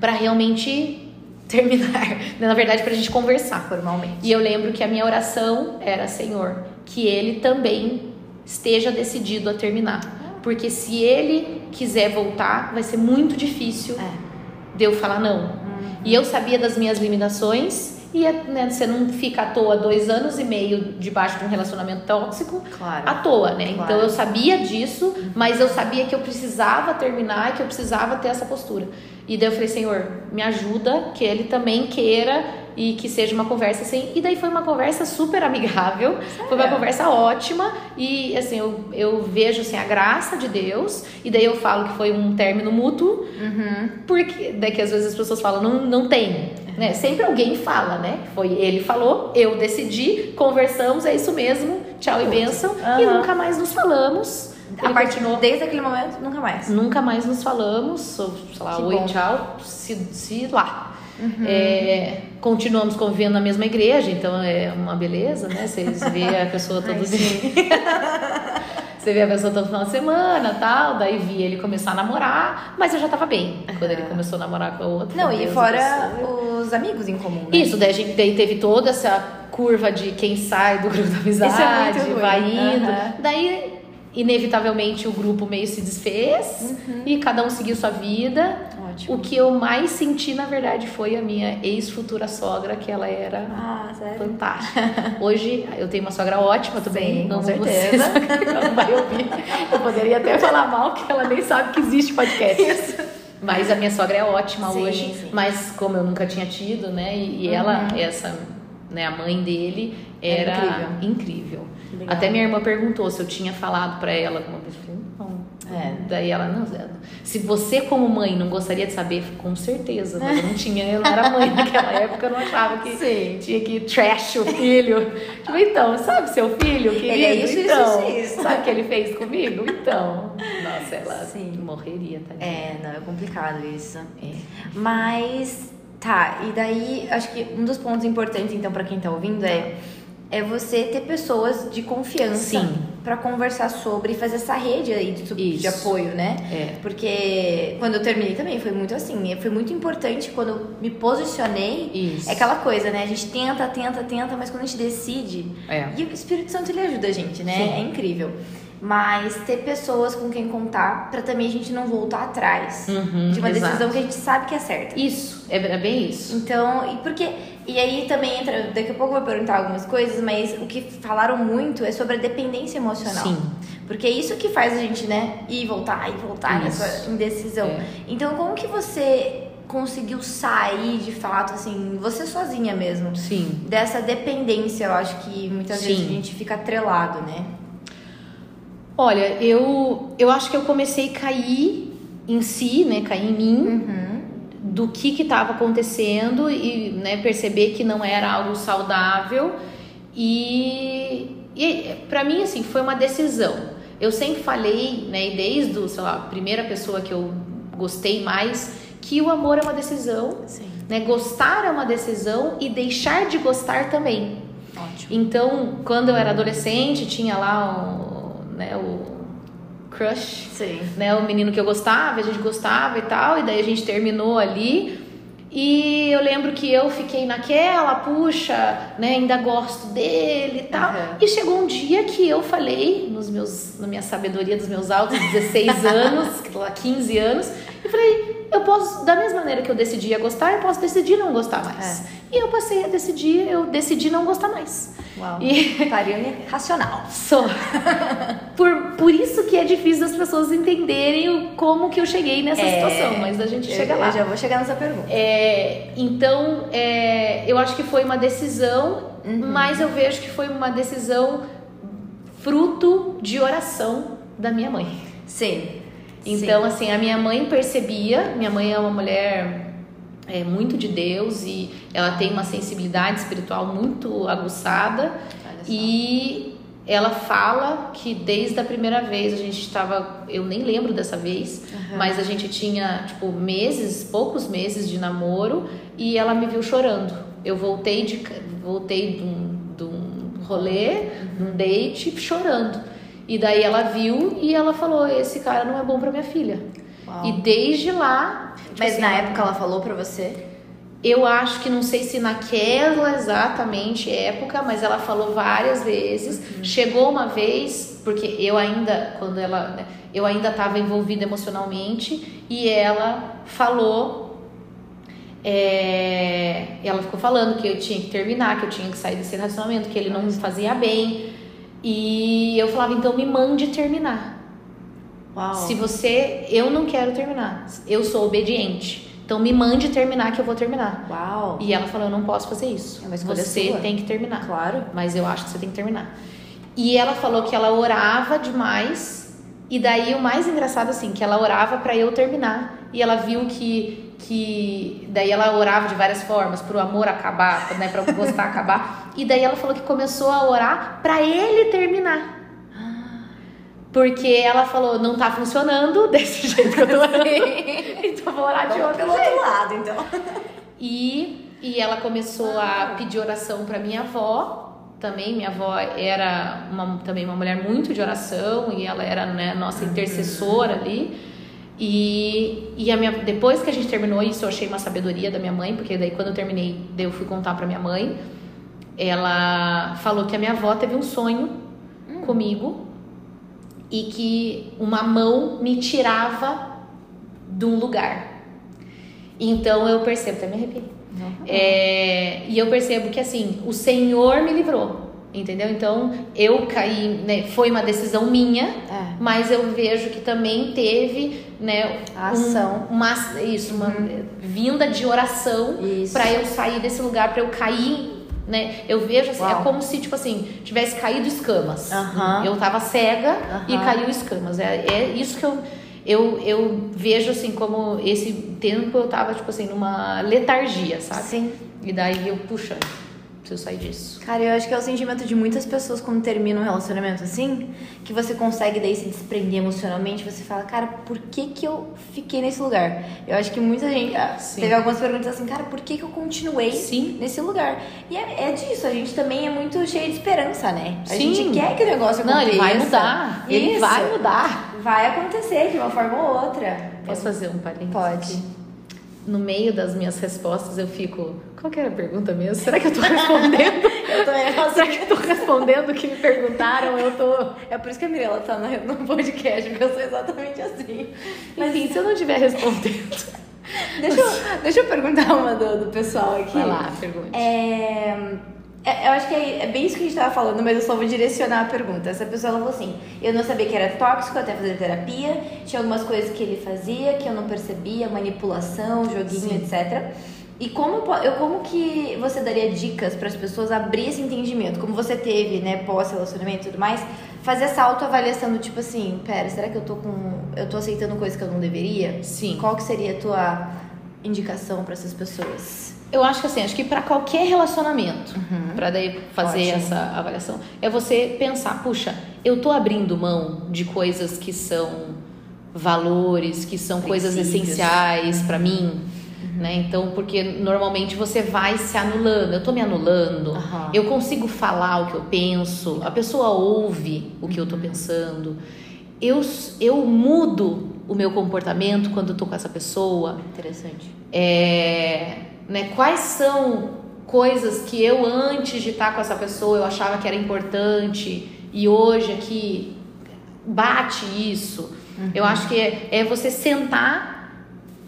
Speaker 2: para realmente terminar, na verdade pra gente conversar.
Speaker 1: Formalmente.
Speaker 2: E eu lembro que a minha oração era, Senhor, que ele também esteja decidido a terminar. Porque se ele quiser voltar, vai ser muito difícil
Speaker 1: É.
Speaker 2: de eu falar não. E eu sabia das minhas limitações e né, você não fica à toa dois anos e meio debaixo de um relacionamento tóxico
Speaker 1: Claro.
Speaker 2: à toa, né?
Speaker 1: Claro.
Speaker 2: Então eu sabia disso, mas eu sabia que eu precisava terminar, que eu precisava ter essa postura. E daí eu falei, Senhor, me ajuda, que ele também queira e que seja uma conversa assim. E daí foi uma conversa super amigável, foi uma conversa ótima e assim, eu, eu vejo assim a graça de Deus e daí eu falo que foi um término mútuo,
Speaker 1: Uhum.
Speaker 2: porque daqui às vezes as pessoas falam, não, não tem. Né? Sempre alguém fala, né? Foi ele falou, eu decidi, conversamos, é isso mesmo, tchau e bênção. E
Speaker 1: Aham.
Speaker 2: nunca mais nos falamos.
Speaker 1: A partir
Speaker 2: continuou,
Speaker 1: desde aquele momento, nunca mais.
Speaker 2: nunca mais nos falamos, sei lá,
Speaker 1: Que
Speaker 2: oi,
Speaker 1: bom.
Speaker 2: tchau, se, se lá.
Speaker 1: Uhum.
Speaker 2: É, continuamos convivendo na mesma igreja, então é uma beleza, né? Vocês vê a pessoa todo dia. Você vê a pessoa todo final de semana tal, daí vi ele começar a namorar, mas eu já tava bem quando ele começou a namorar com a outra.
Speaker 1: Não, e fora
Speaker 2: abençoe.
Speaker 1: os amigos em comum, né?
Speaker 2: Isso, daí a gente daí teve toda essa curva de quem sai do grupo da amizade,
Speaker 1: é muito ruim.
Speaker 2: vai indo.
Speaker 1: Aham.
Speaker 2: Daí, inevitavelmente, o grupo meio se desfez e cada um seguiu sua vida.
Speaker 1: Ótimo.
Speaker 2: O que eu mais senti, na verdade, foi a minha ex-futura sogra, que ela era
Speaker 1: Ah,
Speaker 2: fantástica. Hoje eu tenho uma sogra ótima também.
Speaker 1: Sim,
Speaker 2: não
Speaker 1: com certeza.
Speaker 2: ela não vai ouvir. Eu poderia até falar mal, que ela nem sabe que existe podcast. Mas a minha sogra é ótima
Speaker 1: Sim,
Speaker 2: hoje.
Speaker 1: sim.
Speaker 2: Mas como eu nunca tinha tido, né? E, ela, essa, né, a mãe dele,
Speaker 1: Era
Speaker 2: era,
Speaker 1: incrível.
Speaker 2: incrível. Até minha irmã perguntou se eu tinha falado pra ela alguma vez.
Speaker 1: É.
Speaker 2: Daí ela, não, se você como mãe não gostaria de saber, com certeza, mas eu não tinha, eu não era mãe naquela época, eu não achava que
Speaker 1: Sim.
Speaker 2: tinha que trash o filho. tipo, então, sabe seu filho, querido?
Speaker 1: Ele é isso,
Speaker 2: então,
Speaker 1: isso, isso.
Speaker 2: sabe o que ele fez comigo? Então, nossa, ela
Speaker 1: Sim.
Speaker 2: morreria, tadinha.
Speaker 1: É, não, é complicado isso.
Speaker 2: É.
Speaker 1: Mas, tá, e daí, acho que um dos pontos importantes, então, pra quem tá ouvindo é, é você ter pessoas de confiança pra conversar sobre e fazer essa rede aí de, de apoio, né?
Speaker 2: É.
Speaker 1: Porque quando eu terminei também foi muito assim, foi muito importante quando eu me posicionei.
Speaker 2: Isso.
Speaker 1: É aquela coisa, né? A gente tenta, tenta, tenta, mas quando a gente decide.
Speaker 2: É.
Speaker 1: E o Espírito Santo ele ajuda a gente, né?
Speaker 2: Sim.
Speaker 1: É incrível. Mas ter pessoas com quem contar pra também a gente não voltar atrás
Speaker 2: Uhum,
Speaker 1: de uma
Speaker 2: exato.
Speaker 1: decisão que a gente sabe que é certa.
Speaker 2: Isso, é, é bem isso.
Speaker 1: Então, e porque. E aí também entra. Daqui a pouco eu vou perguntar algumas coisas, mas o que falaram muito é sobre a dependência emocional.
Speaker 2: Sim.
Speaker 1: Porque é isso que faz a gente, né, ir e voltar, e voltar
Speaker 2: Isso.
Speaker 1: nessa indecisão.
Speaker 2: É.
Speaker 1: Então, como que você conseguiu sair de fato, assim, você sozinha mesmo?
Speaker 2: Sim.
Speaker 1: Dessa dependência, eu acho que muitas vezes
Speaker 2: Sim.
Speaker 1: a gente fica atrelado, né?
Speaker 2: Olha, eu, eu acho que eu comecei a cair em si, né? Cair em mim,
Speaker 1: Uhum.
Speaker 2: Do que estava acontecendo e né, perceber que não era algo saudável. E, e para mim, assim, foi uma decisão. Eu sempre falei, né, e desde, o, sei lá, a primeira pessoa que eu gostei mais, que o amor é uma decisão,
Speaker 1: Sim.
Speaker 2: né? Gostar é uma decisão e deixar de gostar também.
Speaker 1: Ótimo.
Speaker 2: Então, quando eu era adolescente, tinha lá o, né, o crush,
Speaker 1: Sim.
Speaker 2: né, o menino que eu gostava, a gente gostava e tal, e daí a gente terminou ali. E eu lembro que eu fiquei naquela, puxa, né, ainda gosto dele e tal.
Speaker 1: Aham.
Speaker 2: E chegou um dia que eu falei, nos meus, na minha sabedoria dos meus altos 16 anos, que lá 15 anos, eu falei, eu posso, da mesma maneira que eu decidi a gostar, eu posso decidir não gostar mais. E eu passei a decidir, eu decidi não gostar mais.
Speaker 1: Uau.
Speaker 2: E
Speaker 1: Tariane racional.
Speaker 2: só. por, por isso que é difícil das pessoas entenderem o, como que eu cheguei nessa
Speaker 1: É,
Speaker 2: situação, mas a gente chega
Speaker 1: eu,
Speaker 2: lá.
Speaker 1: Eu já vou chegar nessa pergunta.
Speaker 2: É, então, é, eu acho que foi uma decisão,
Speaker 1: Uhum.
Speaker 2: mas eu vejo que foi uma decisão fruto de oração da minha mãe.
Speaker 1: Sim.
Speaker 2: Então, assim, a minha mãe percebia, minha mãe é uma mulher é, muito de Deus e ela tem uma sensibilidade espiritual muito aguçada. E ela fala que desde a primeira vez a gente estava, eu nem lembro dessa vez, mas a gente tinha tipo meses, poucos meses de namoro e ela me viu chorando. Eu voltei de voltei de um, de um rolê, de um date, chorando. E daí ela viu e ela falou: esse cara não é bom para minha filha.
Speaker 1: Uau.
Speaker 2: E desde lá, tipo
Speaker 1: Mas
Speaker 2: assim,
Speaker 1: na época ela falou pra você?
Speaker 2: eu acho que não sei se naquela exatamente época, mas ela falou várias vezes. Chegou uma vez, porque eu ainda, quando ela, né, eu ainda estava envolvida emocionalmente e ela falou, é, ela ficou falando que eu tinha que terminar, que eu tinha que sair desse relacionamento, que ele não me fazia bem. E eu falava, então me mande terminar.
Speaker 1: Uau.
Speaker 2: Se você, eu não quero terminar, eu sou obediente. Então me mande terminar que eu vou terminar.
Speaker 1: Uau.
Speaker 2: E ela falou: Eu não posso fazer isso.
Speaker 1: É
Speaker 2: Você
Speaker 1: sua.
Speaker 2: tem que terminar.
Speaker 1: Claro.
Speaker 2: Mas eu acho que você tem que terminar. E ela falou que ela orava demais. E daí o mais engraçado, assim, que ela orava pra eu terminar. E ela viu que. Que daí ela orava de várias formas, pro amor acabar, né? Pra gostar acabar. E daí ela falou que começou a orar pra ele terminar. Porque ela falou, não tá funcionando desse jeito que eu tô orando. então vou orar de outro
Speaker 1: outro lado, então.
Speaker 2: E, e ela começou a pedir oração para minha avó. Também minha avó era uma, também uma mulher muito de oração e ela era né, nossa intercessora ali. E, e a minha, depois que a gente terminou isso, eu achei uma sabedoria da minha mãe, porque daí quando eu terminei, eu fui contar para minha mãe. Ela falou que a minha avó teve um sonho comigo e que uma mão me tirava de um lugar. Então eu percebo, até me arrepiei. É, e eu percebo que assim, o Senhor me livrou, entendeu? Então eu caí, né, foi uma decisão minha,
Speaker 1: É.
Speaker 2: mas eu vejo que também teve, né,
Speaker 1: A
Speaker 2: um-
Speaker 1: ação.
Speaker 2: uma, isso, uma vinda de oração para eu sair desse lugar, para eu cair né? Eu vejo assim,
Speaker 1: Uau.
Speaker 2: é como se, tipo assim, tivesse caído escamas.
Speaker 1: Aham.
Speaker 2: Eu tava cega e
Speaker 1: Aham.
Speaker 2: caiu escamas. É, é isso que eu, eu, eu vejo, assim, como esse tempo eu tava, tipo assim, numa letargia, sabe?
Speaker 1: Sim.
Speaker 2: E daí eu, puxa, preciso sair disso.
Speaker 1: Cara, eu acho que é o sentimento de muitas pessoas quando termina um relacionamento assim, que você consegue daí se desprender emocionalmente, você fala, cara, por que que eu fiquei nesse lugar? Eu acho que muita gente ah,
Speaker 2: Sim.
Speaker 1: teve algumas perguntas assim, cara, por que que eu continuei
Speaker 2: Sim.
Speaker 1: nesse lugar? E é, é disso, a gente também é muito cheio de esperança, né? A
Speaker 2: Sim.
Speaker 1: gente quer que o negócio
Speaker 2: Não,
Speaker 1: aconteça.
Speaker 2: ele vai mudar. Ele
Speaker 1: Isso.
Speaker 2: vai mudar.
Speaker 1: Vai acontecer de uma forma ou outra.
Speaker 2: Posso fazer um parênteses?
Speaker 1: Pode.
Speaker 2: No meio das minhas respostas eu fico. Qual que era a pergunta mesmo? Será que eu tô respondendo?
Speaker 1: Eu também faço
Speaker 2: Será que eu tô respondendo o que me perguntaram? Eu tô.
Speaker 1: É por isso que a Mirella tá no podcast, porque eu sou exatamente assim. Mas
Speaker 2: Enfim, se eu não estiver respondendo.
Speaker 1: deixa eu, deixa eu perguntar uma do, do pessoal aqui.
Speaker 2: Vai lá, pergunte.
Speaker 1: É, eu acho que é, é bem isso que a gente tava falando, mas eu só vou direcionar a pergunta. Essa pessoa falou assim: eu não sabia que era tóxico até fazer terapia, tinha algumas coisas que ele fazia que eu não percebia, manipulação, joguinho,
Speaker 2: Sim.
Speaker 1: etc. E como, eu, como que você daria dicas para as pessoas abrir esse entendimento? Como você teve, né, pós-relacionamento e tudo mais, fazer essa autoavaliação do tipo assim, pera, será que eu tô com. eu tô aceitando coisas que eu não deveria?
Speaker 2: Sim.
Speaker 1: Qual que seria a tua indicação para essas pessoas?
Speaker 2: Eu acho que assim, acho que para qualquer relacionamento,
Speaker 1: Uhum.
Speaker 2: pra daí fazer
Speaker 1: Ótimo.
Speaker 2: essa avaliação, é você pensar, puxa, eu tô abrindo mão de coisas que são valores, que são coisas
Speaker 1: Princípios.
Speaker 2: essenciais pra mim, né? Então, porque normalmente você vai se anulando. Eu tô me anulando.
Speaker 1: Aham.
Speaker 2: Eu consigo falar o que eu penso. A pessoa ouve o que eu tô pensando. Eu eu mudo o meu comportamento quando eu tô com essa pessoa.
Speaker 1: Interessante.
Speaker 2: É, né, quais são coisas que eu antes de estar com essa pessoa eu achava que era importante e hoje aqui bate isso. Eu acho que é, é você sentar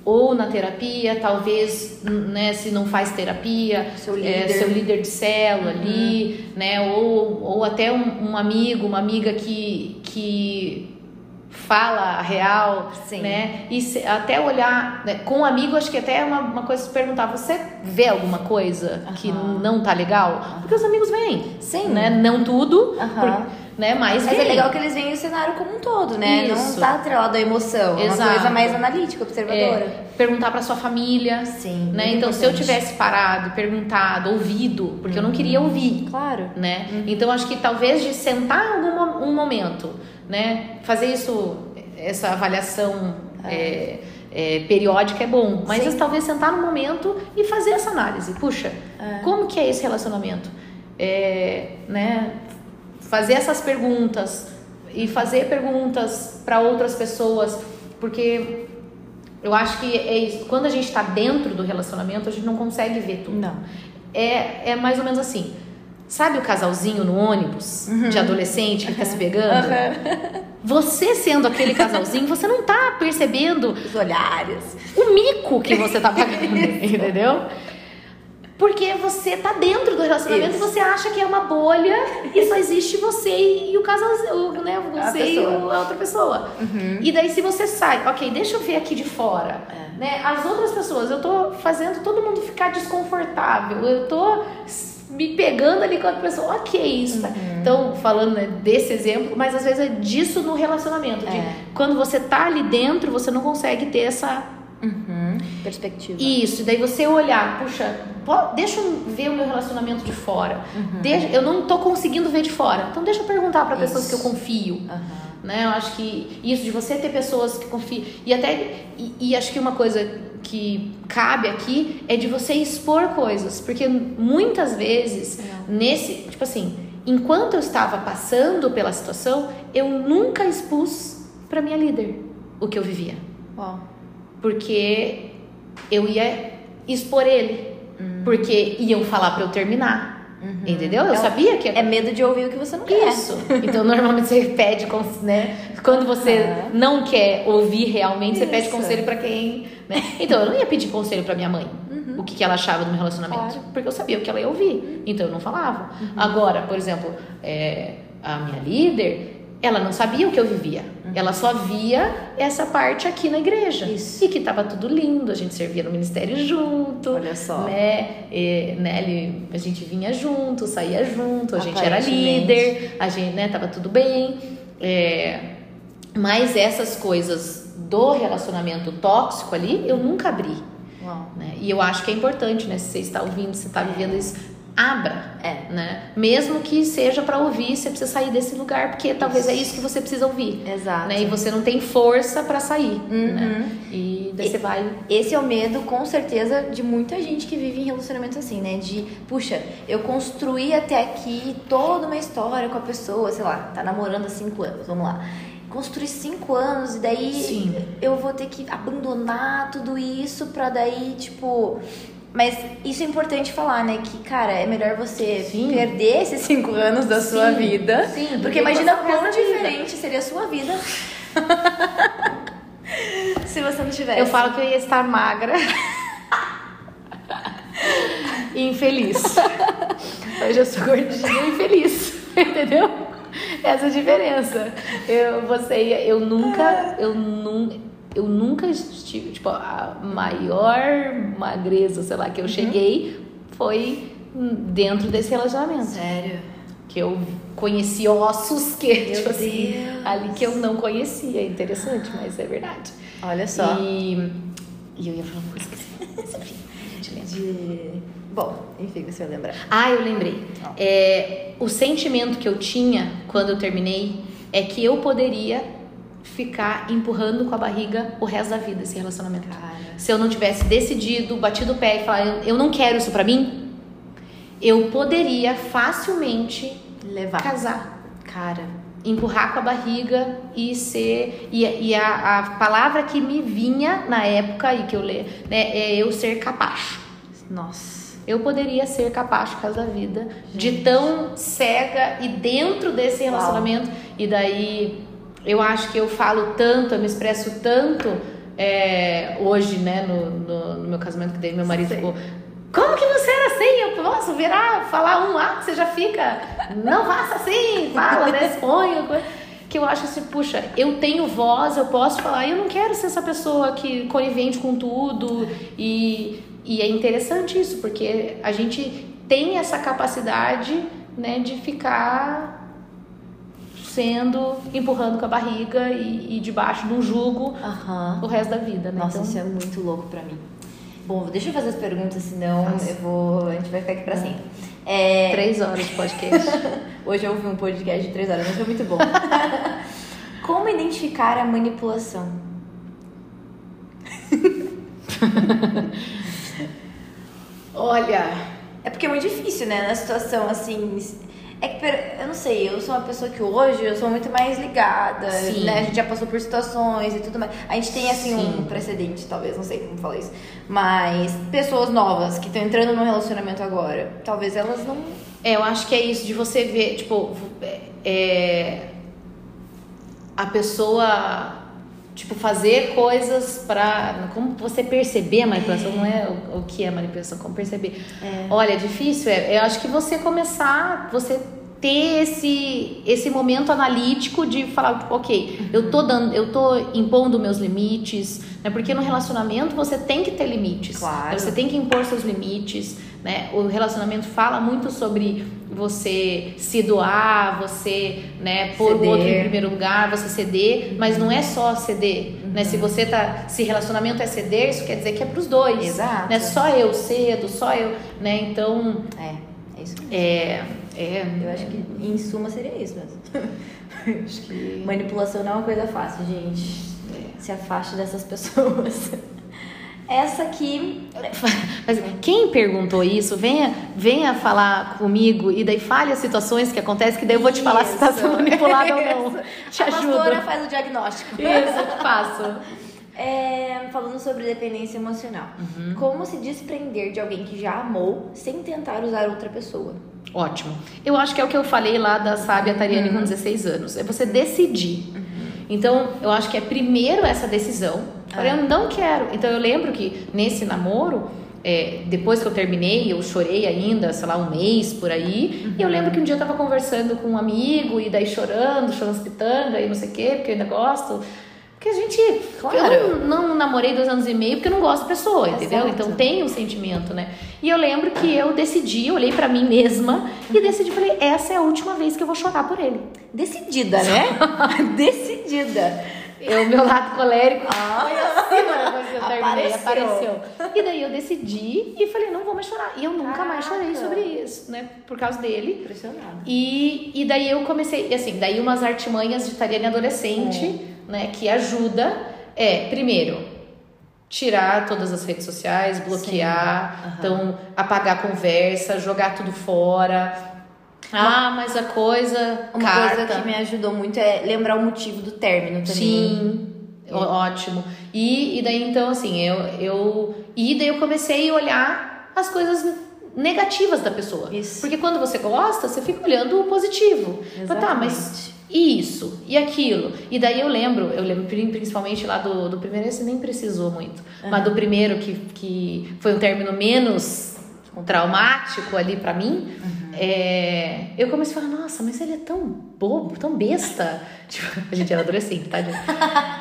Speaker 2: ou na terapia, talvez, né, se não faz terapia,
Speaker 1: Seu
Speaker 2: é,
Speaker 1: líder.
Speaker 2: seu líder de célula ali, né, ou, ou até um, um amigo, uma amiga que, que fala a real,
Speaker 1: Sim.
Speaker 2: né? E se- até olhar, né, com um amigo, acho que até é uma, uma coisa se perguntar, você vê alguma coisa que não tá legal? Porque os amigos vêm,
Speaker 1: Sim.
Speaker 2: né? Não tudo, né? Mas,
Speaker 1: Mas é legal que eles veem o cenário como um todo, né? Não
Speaker 2: Isso.
Speaker 1: tá atrelado à emoção. É uma coisa mais analítica, observadora.
Speaker 2: É, perguntar pra sua família,
Speaker 1: Sim.
Speaker 2: né? Então, se eu tivesse parado, perguntado, ouvido, porque eu não queria ouvir,
Speaker 1: Claro.
Speaker 2: né? Então acho que talvez de sentar algum um momento, né? Fazer isso, essa avaliação é, é, periódica é bom, mas
Speaker 1: Sim.
Speaker 2: talvez sentar no momento e fazer essa análise. Puxa, como que é esse relacionamento? É, né? Fazer essas perguntas e fazer perguntas para outras pessoas, porque eu acho que é isso. Quando a gente está dentro do relacionamento, a gente não consegue ver tudo
Speaker 1: Não.
Speaker 2: é, é mais ou menos assim. Sabe o casalzinho no ônibus de adolescente que fica se pegando? Você sendo aquele casalzinho, você não tá percebendo
Speaker 1: Os olhares.
Speaker 2: o mico que você tá pagando, entendeu? Porque você tá dentro do relacionamento
Speaker 1: Isso.
Speaker 2: e você acha que é uma bolha e só existe você e o casalzinho, né?
Speaker 1: A
Speaker 2: Você e
Speaker 1: pessoa.
Speaker 2: o- a outra pessoa. E daí se você sai, ok, deixa eu ver aqui de fora,
Speaker 1: É.
Speaker 2: né? As outras pessoas, eu tô fazendo todo mundo ficar desconfortável, eu tô me pegando ali com a pessoa, ok, isso. tá-
Speaker 1: Uhum.
Speaker 2: Então, falando né, desse exemplo, mas às vezes é disso no relacionamento, de
Speaker 1: É.
Speaker 2: quando você tá ali dentro, você não consegue ter essa
Speaker 1: Uhum. Perspectiva.
Speaker 2: isso, e daí você olhar, puxa, deixa eu ver o meu relacionamento de fora.
Speaker 1: Uhum.
Speaker 2: Deixa, eu não tô conseguindo ver de fora. Então deixa eu perguntar para pessoas
Speaker 1: Isso.
Speaker 2: que eu confio.
Speaker 1: Aham.
Speaker 2: Né? Eu acho que isso de você ter pessoas que confiam. E até. E, e acho que uma coisa que cabe aqui é de você expor coisas. Porque muitas vezes, nesse. Tipo assim, enquanto eu estava passando pela situação, eu nunca expus para minha líder o que eu vivia
Speaker 1: Uau.
Speaker 2: porque eu ia expor ele. Porque iam falar pra eu terminar. Entendeu? Eu
Speaker 1: É
Speaker 2: sabia que
Speaker 1: É medo de ouvir o que você não quer.
Speaker 2: isso. Então, normalmente você pede, né? Quando você
Speaker 1: Aham.
Speaker 2: não quer ouvir realmente, você pede
Speaker 1: Isso.
Speaker 2: conselho pra quem, né? Então, eu não ia pedir conselho pra minha mãe. O que, que ela achava do meu relacionamento.
Speaker 1: Claro.
Speaker 2: Porque eu sabia o que ela ia ouvir. Então, eu não falava. Agora, por exemplo, é, a minha líder, ela não sabia o que eu vivia. Ela só via essa parte aqui na igreja.
Speaker 1: Isso.
Speaker 2: E que tava tudo lindo, a gente servia no ministério junto.
Speaker 1: Olha só.
Speaker 2: Né? E, né, a gente vinha junto, saía junto, a gente era líder, a gente, né, tava tudo bem. É, mas essas coisas do relacionamento tóxico ali, eu nunca abri. Né? E eu acho que é importante, né? Se você está ouvindo, se está vivendo isso, abra.
Speaker 1: É.
Speaker 2: Né? Mesmo que seja para ouvir, você precisa sair desse lugar, porque talvez é isso que você precisa ouvir.
Speaker 1: Exato.
Speaker 2: Né? E você não tem força para sair.
Speaker 1: Uhum.
Speaker 2: Né? E daí
Speaker 1: E-
Speaker 2: você vai.
Speaker 1: Esse é o medo, com certeza, de muita gente que vive em relacionamentos assim, né? De, puxa, eu construí até aqui toda uma história com a pessoa, sei lá, tá namorando há cinco anos, vamos lá. Construí cinco anos e daí
Speaker 2: Sim.
Speaker 1: eu vou ter que abandonar tudo isso pra daí, tipo. Mas isso é importante falar, né? Que, cara, é melhor você
Speaker 2: Sim.
Speaker 1: perder esses cinco anos da sua
Speaker 2: Sim,
Speaker 1: vida.
Speaker 2: sim,
Speaker 1: porque
Speaker 2: que
Speaker 1: imagina quão diferente seria a sua vida se você não tivesse.
Speaker 2: Eu falo que eu ia estar magra. e infeliz. Hoje eu sou gordinha e infeliz. Entendeu? Essa é a diferença. Eu, você, eu nunca, eu nunca, eu nunca estive, tipo, a maior magreza, sei lá, que eu cheguei foi dentro desse relacionamento.
Speaker 1: Sério.
Speaker 2: Que eu conheci ossos que,
Speaker 1: Meu
Speaker 2: tipo assim,
Speaker 1: Deus.
Speaker 2: ali que eu não conhecia. É interessante, mas é verdade.
Speaker 1: Olha só.
Speaker 2: E, e eu ia falar uma coisa que.
Speaker 1: De... Bom, enfim, você vai lembrar.
Speaker 2: Ah, eu lembrei. É, o sentimento que eu tinha quando eu terminei é que eu poderia ficar empurrando com a barriga o resto da vida esse relacionamento.
Speaker 1: Cara.
Speaker 2: Se eu não tivesse decidido, batido o pé e falar, eu, eu não quero isso pra mim, eu poderia facilmente
Speaker 1: Levar.
Speaker 2: casar.
Speaker 1: Cara.
Speaker 2: empurrar com a barriga e ser e, e a, a palavra que me vinha na época e que eu le, né, é eu ser capacho.
Speaker 1: Nossa.
Speaker 2: Eu poderia ser capacho por causa da vida, de tão cega e dentro desse
Speaker 1: Uau.
Speaker 2: relacionamento. E daí eu acho que eu falo tanto, eu me expresso tanto é, hoje, né, no, no, no meu casamento, que daí meu marido
Speaker 1: Sei.
Speaker 2: ficou. Como que você era assim? Eu posso virar, falar um A que você já fica. Não faça assim, fala, né? Exponha. Que eu acho assim, puxa, eu tenho voz, eu posso falar, eu não quero ser essa pessoa que conivente com tudo. E, e é interessante isso, porque a gente tem essa capacidade né, de ficar sendo, empurrando com a barriga e, e debaixo de um jugo
Speaker 1: Aham.
Speaker 2: o resto da vida, né?
Speaker 1: Nossa,
Speaker 2: Então,
Speaker 1: isso é muito louco pra mim. Bom, deixa eu fazer as perguntas, senão eu vou. A gente vai ficar aqui pra sempre. É,
Speaker 2: três horas de podcast.
Speaker 1: Hoje eu ouvi um podcast de três horas, mas foi muito bom. Como identificar a manipulação?
Speaker 2: Olha,
Speaker 1: É porque é muito difícil, né? Na situação assim. É que, eu não sei, eu sou uma pessoa que hoje eu sou muito mais ligada,
Speaker 2: Sim.
Speaker 1: né? A gente já passou por situações e tudo mais. A gente tem, assim,
Speaker 2: Sim.
Speaker 1: um precedente, talvez, não sei como falar isso. Mas pessoas novas que estão entrando num relacionamento agora, talvez elas não.
Speaker 2: É, eu acho que é isso de você ver, tipo, é, a pessoa, tipo, fazer coisas pra. Como você perceber a manipulação, não é o, o que é manipulação, como perceber. Olha, é difícil, é, eu acho que você começar, você ter esse, esse momento analítico de falar, tipo, ok, eu tô dando, eu tô impondo meus limites, né? Porque no relacionamento você tem que ter limites.
Speaker 1: Claro.
Speaker 2: Você tem que impor seus limites, né? O relacionamento fala muito sobre você se doar, você, né, pôr o outro em primeiro lugar, você ceder, mas não é só ceder, né? Se você tá, se relacionamento é ceder, isso quer dizer que é pros dois.
Speaker 1: Exato.
Speaker 2: Né? Só eu cedo, só eu, né? Então,
Speaker 1: É, é isso mesmo.
Speaker 2: é, é,
Speaker 1: Eu acho que, em suma, seria isso mesmo.
Speaker 2: acho que
Speaker 1: Manipulação não é uma coisa fácil, gente. Se afaste dessas pessoas. Essa aqui.
Speaker 2: Mas quem perguntou isso, venha, venha falar comigo e daí fale as situações que acontecem, que daí eu vou te falar se está sendo
Speaker 1: Isso.
Speaker 2: manipulado ou não.
Speaker 1: Isso.
Speaker 2: Te
Speaker 1: a pastora
Speaker 2: ajudo.
Speaker 1: faz o diagnóstico.
Speaker 2: Isso, faço.
Speaker 1: É, falando sobre dependência emocional.
Speaker 2: Uhum.
Speaker 1: Como se desprender de alguém que já amou sem tentar usar outra pessoa?
Speaker 2: Ótimo. Eu acho que é o que eu falei lá da sábia Tariane com 16 anos. É você decidir. Então, eu acho que é primeiro essa decisão. Falei, eu não quero. Então, eu lembro que nesse namoro, é, depois que eu terminei, eu chorei ainda, sei lá, um mês por aí. Uhum. E eu lembro que um dia eu tava conversando com um amigo, e daí chorando, chorando pitanga e não sei o quê, porque eu ainda gosto. Porque a gente. Claro. Eu não, não, namorei dois anos e meio porque eu não gosto da pessoa, Exato. entendeu? Então tem um sentimento, né? E eu lembro que eu decidi, eu olhei para mim mesma e decidi, falei, essa é a última vez que eu vou chorar por ele.
Speaker 1: Decidida, né? Decidida.
Speaker 2: Eu, meu lado colérico, ah, assim, depois que eu terminei, apareceu. E daí eu decidi e falei, não vou mais chorar. E eu nunca Caraca. mais chorei sobre isso, né? Por causa dele.
Speaker 1: Impressionado.
Speaker 2: E, e daí eu comecei, assim, daí umas artimanhas de Tariane adolescente, é. né? Que ajuda. É, primeiro, tirar todas as redes sociais, bloquear, uhum. então apagar a conversa, jogar tudo fora ah, mas a coisa.
Speaker 1: Uma carta. coisa que me ajudou muito é lembrar o motivo do término também.
Speaker 2: Sim. É. Ótimo. E, e daí, então, assim, eu, eu. E daí eu comecei a olhar as coisas negativas da pessoa.
Speaker 1: Isso.
Speaker 2: Porque quando você gosta, você fica olhando o positivo. Exatamente. Tá, mas isso e aquilo. E daí eu lembro, eu lembro principalmente lá do, do primeiro, esse nem precisou muito, uhum. mas do primeiro que, que foi um término menos traumático ali para mim. Uhum é, eu comecei a falar, nossa, mas ele é tão bobo, tão besta. Tipo, a gente era adolescente, tá?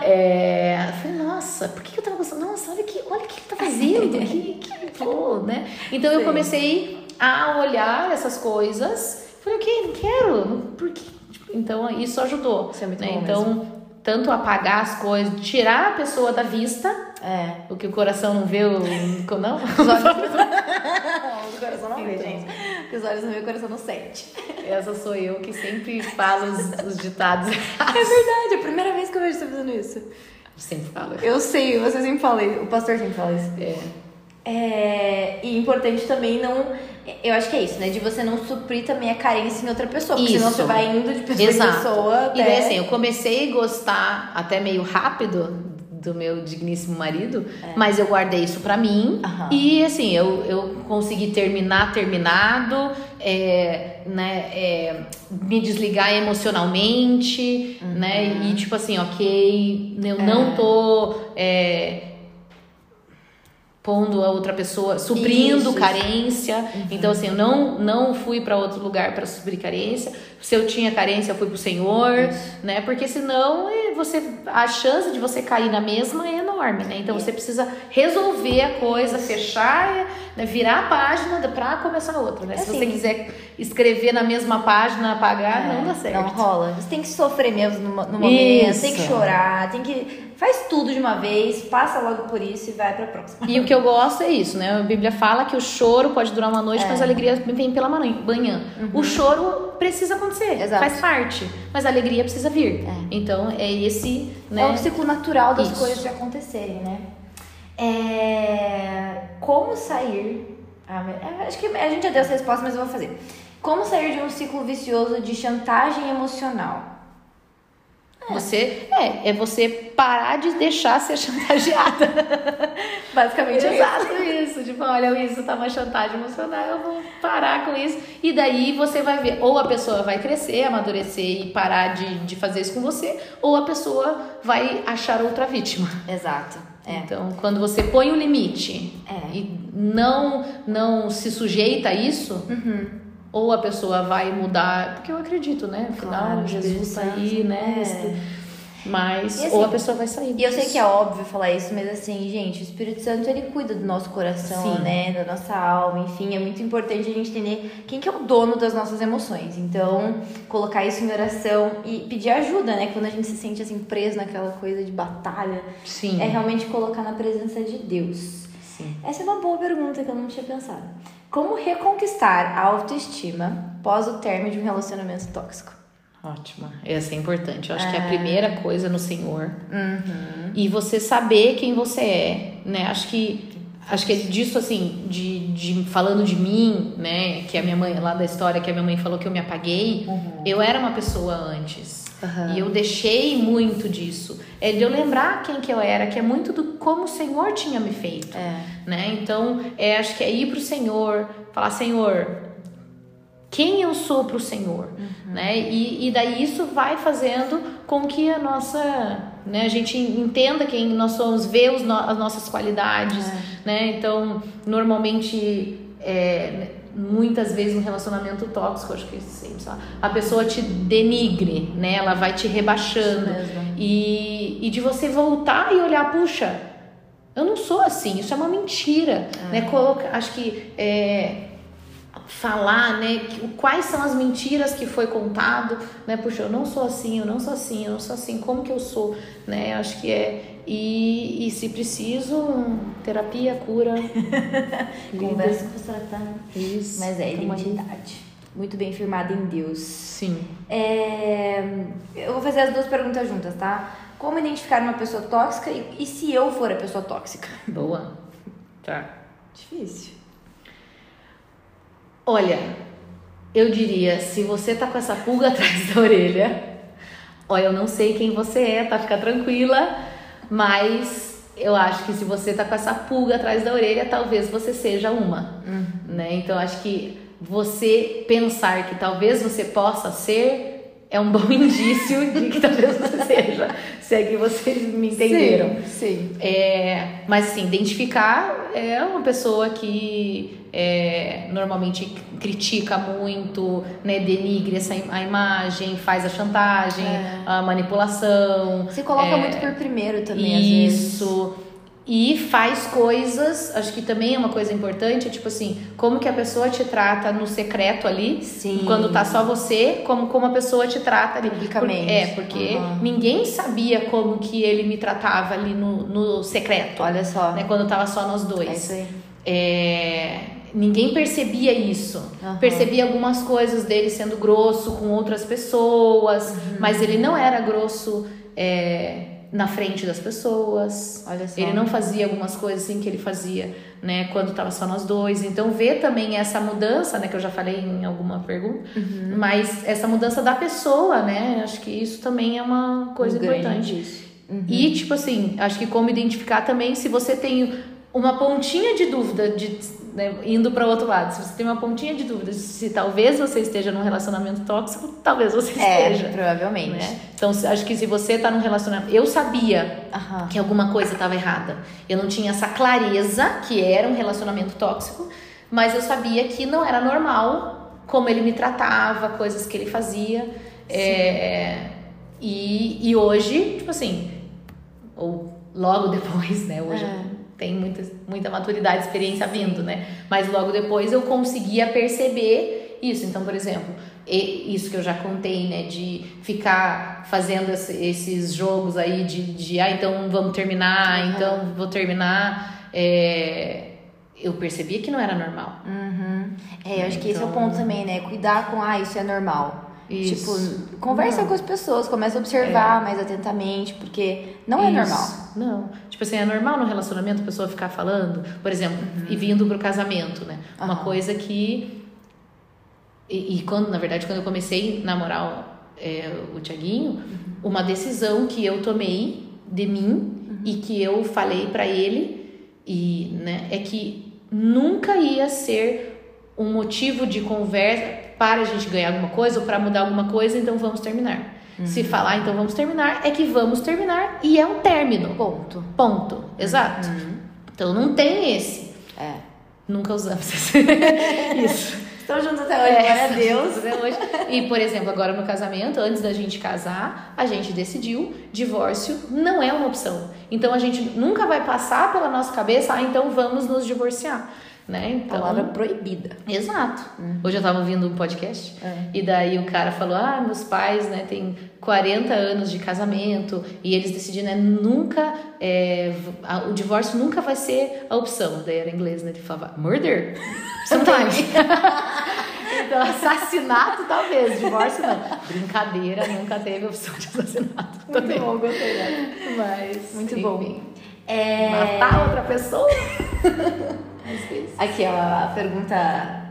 Speaker 2: É, eu falei, nossa, por que eu tava gostando? Nossa, olha, que, olha o que ele tá fazendo, que, que pô, né? Então eu comecei a olhar essas coisas. Falei, ok, não quero, por quê? Tipo, então isso ajudou.
Speaker 1: Isso é muito
Speaker 2: né?
Speaker 1: bom
Speaker 2: Então,
Speaker 1: mesmo.
Speaker 2: Tanto apagar as coisas, tirar a pessoa da vista.
Speaker 1: É.
Speaker 2: O que o coração não vê, o. Não?
Speaker 1: Os olhos. o coração não vê, então. gente que os olhos no meu coração não sente.
Speaker 2: Essa sou eu que sempre falo os, os ditados.
Speaker 1: é verdade, é a primeira vez que eu vejo você fazendo isso. Eu
Speaker 2: sempre falo.
Speaker 1: Eu sei, você sempre fala isso. O pastor sempre fala isso.
Speaker 2: É.
Speaker 1: É, e importante também não. Eu acho que é isso, né? De você não suprir também a carência em outra pessoa. Porque isso. senão você vai indo de pessoa Exato. em pessoa. Até...
Speaker 2: E daí, assim, eu comecei a gostar até meio rápido do meu digníssimo marido, é. mas eu guardei isso para mim uhum. e assim eu, eu consegui terminar terminado, é, né, é, me desligar emocionalmente, uhum. né, e tipo assim, ok, eu não é. tô é, pondo a outra pessoa, suprindo Isso. carência. Uhum. Então, assim, eu não, não fui para outro lugar para suprir carência. Se eu tinha carência, eu fui pro Senhor, Isso. né? Porque senão é, você a chance de você cair na mesma é enorme, né? Então, você precisa resolver a coisa, fechar? Virar a página para começar outra, né? É Se assim. você quiser escrever na mesma página, apagar, é, não dá certo.
Speaker 1: Não rola. Você tem que sofrer mesmo no, no momento, Isso. tem que chorar, tem que faz tudo de uma vez, passa logo por isso e vai pra próxima.
Speaker 2: E o que eu gosto é isso, né? A Bíblia fala que o choro pode durar uma noite, é. mas a alegria vem pela manhã. Uhum. O choro precisa acontecer, Exato. faz parte, mas a alegria precisa vir. É. Então é esse, né?
Speaker 1: É o ciclo natural das isso. coisas de acontecerem, né? É... Como sair? Ah, acho que a gente já deu essa resposta, mas eu vou fazer. Como sair de um ciclo vicioso de chantagem emocional?
Speaker 2: Você é, é você parar de deixar ser chantageada.
Speaker 1: Basicamente é
Speaker 2: Exato isso. Tipo, olha, isso tá uma chantagem emocional, eu vou parar com isso. E daí você vai ver, ou a pessoa vai crescer, amadurecer e parar de, de fazer isso com você, ou a pessoa vai achar outra vítima.
Speaker 1: Exato.
Speaker 2: É. Então, quando você põe o um limite
Speaker 1: é.
Speaker 2: e não, não se sujeita a isso,
Speaker 1: uhum
Speaker 2: ou a pessoa vai mudar, porque eu acredito, né? Afinal, claro, Jesus tá aí, né? Mas, assim, ou a pessoa vai sair.
Speaker 1: E eu sei que é óbvio falar isso, mas assim, gente, o Espírito Santo ele cuida do nosso coração, Sim. né? Da nossa alma, enfim, é muito importante a gente entender quem que é o dono das nossas emoções. Então, colocar isso em oração e pedir ajuda, né? Quando a gente se sente assim preso naquela coisa de batalha,
Speaker 2: Sim.
Speaker 1: é realmente colocar na presença de Deus.
Speaker 2: Sim.
Speaker 1: Essa é uma boa pergunta que eu não tinha pensado. Como reconquistar a autoestima pós o término de um relacionamento tóxico?
Speaker 2: Ótima. Essa é importante. Eu acho é. que é a primeira coisa no Senhor.
Speaker 1: Uhum.
Speaker 2: E você saber quem você é, né? Acho que acho que é disso assim, de, de falando de mim, né? Que a minha mãe lá da história que a minha mãe falou que eu me apaguei.
Speaker 1: Uhum.
Speaker 2: Eu era uma pessoa antes.
Speaker 1: Uhum.
Speaker 2: E eu deixei muito disso. É de eu lembrar quem que eu era, que é muito do como o Senhor tinha me feito.
Speaker 1: É.
Speaker 2: Né? Então, é, acho que é ir pro Senhor, falar, Senhor, quem eu sou para o Senhor, uhum. né? E, e daí isso vai fazendo com que a nossa, né, a gente entenda quem nós somos, vê os no, as nossas qualidades, é. né? Então, normalmente, é, muitas vezes no relacionamento tóxico, acho que sempre, sabe? a pessoa te denigre, né? Ela vai te rebaixando e, e de você voltar e olhar, puxa, eu não sou assim, isso é uma mentira, é. né? Coloca, acho que é, falar, né, quais são as mentiras que foi contado, né, puxa, eu não sou assim, eu não sou assim, eu não sou assim, como que eu sou, né, acho que é, e, e se preciso, terapia, cura,
Speaker 1: conversa com você tá, isso, mas é identidade, muito bem firmada em Deus.
Speaker 2: Sim.
Speaker 1: É, eu vou fazer as duas perguntas juntas, tá? Como identificar uma pessoa tóxica e, e se eu for a pessoa tóxica?
Speaker 2: Boa. Tá.
Speaker 1: Difícil.
Speaker 2: Olha, eu diria, se você tá com essa pulga atrás da orelha, olha, eu não sei quem você é, tá? Fica tranquila, mas eu acho que se você tá com essa pulga atrás da orelha, talvez você seja uma, uhum. né? Então acho que você pensar que talvez você possa ser é um bom indício de que talvez você seja, se é que vocês me entenderam.
Speaker 1: Sim, sim.
Speaker 2: É, mas assim, identificar é uma pessoa que é, normalmente critica muito, né, denigre essa, a imagem, faz a chantagem, é. a manipulação.
Speaker 1: Se coloca é, muito por primeiro
Speaker 2: também, Isso e faz coisas, acho que também é uma coisa importante, é tipo assim, como que a pessoa te trata no secreto ali,
Speaker 1: Sim.
Speaker 2: quando tá só você, como como a pessoa te trata ali.
Speaker 1: Publicamente.
Speaker 2: Por, é, porque uhum. ninguém sabia como que ele me tratava ali no, no secreto.
Speaker 1: Olha só.
Speaker 2: Né, quando tava só nós dois.
Speaker 1: É isso aí.
Speaker 2: É, ninguém percebia isso. Uhum. Percebia algumas coisas dele sendo grosso com outras pessoas, uhum. mas ele não era grosso. É, na frente das pessoas. Ele não fazia algumas coisas assim que ele fazia, né, quando tava só nós dois. Então ver também essa mudança, né, que eu já falei em alguma pergunta, uhum. mas essa mudança da pessoa, né? Acho que isso também é uma coisa um importante. Uhum. E tipo assim, acho que como identificar também se você tem uma pontinha de dúvida de né, indo para o outro lado, se você tem uma pontinha de dúvida se talvez você esteja num relacionamento tóxico, talvez você
Speaker 1: é,
Speaker 2: esteja.
Speaker 1: provavelmente.
Speaker 2: Né? Então, acho que se você está num relacionamento. Eu sabia uhum. que alguma coisa estava errada. Eu não tinha essa clareza que era um relacionamento tóxico, mas eu sabia que não era normal como ele me tratava, coisas que ele fazia. É, e, e hoje, tipo assim, ou logo depois, né? Hoje. É tem muita, muita maturidade, experiência vindo, né? Mas logo depois eu conseguia perceber isso. Então, por exemplo, isso que eu já contei, né? De ficar fazendo esses jogos aí de, de ah, então vamos terminar, uhum. então vou terminar. É, eu percebia que não era normal.
Speaker 1: Uhum. É, eu acho que esse é o ponto então também, né? Cuidar com, ah, isso é normal. Isso. Tipo, conversa não. com as pessoas, começa a observar é. mais atentamente, porque não é normal.
Speaker 2: Não. Tipo assim, é normal no relacionamento a pessoa ficar falando, por exemplo, uhum. e vindo pro casamento, né? Uhum. Uma coisa que. E, e, quando, na verdade, quando eu comecei a namorar é, o Tiaguinho, uhum. uma decisão que eu tomei de mim uhum. e que eu falei para ele, e, né, é que nunca ia ser um motivo de conversa para a gente ganhar alguma coisa ou para mudar alguma coisa, então vamos terminar. Uhum. Se falar, então vamos terminar, é que vamos terminar e é um término.
Speaker 1: Ponto.
Speaker 2: Ponto. Exato. Uhum. Então não tem esse.
Speaker 1: É.
Speaker 2: Nunca usamos esse.
Speaker 1: Isso. Estão juntos até hoje, é, glória a Deus.
Speaker 2: Até hoje. E, por exemplo, agora no casamento, antes da gente casar, a gente decidiu divórcio não é uma opção. Então a gente nunca vai passar pela nossa cabeça, ah, então vamos nos divorciar né?
Speaker 1: Então, Palavra proibida.
Speaker 2: Exato. Uhum. Hoje eu tava ouvindo um podcast é. e daí o cara falou: "Ah, meus pais, né, tem 40 anos de casamento e eles decidiram, né, nunca é, a, o divórcio nunca vai ser a opção". Daí era em inglês, né? Ele falava: "Murder?" Sometimes. então, assassinato talvez, divórcio não. Brincadeira, nunca teve opção de assassinato.
Speaker 1: Muito bom, gostei
Speaker 2: dela. Mas,
Speaker 1: muito enfim. bom.
Speaker 2: É... Matar outra pessoa?
Speaker 1: Aqui, ó, a pergunta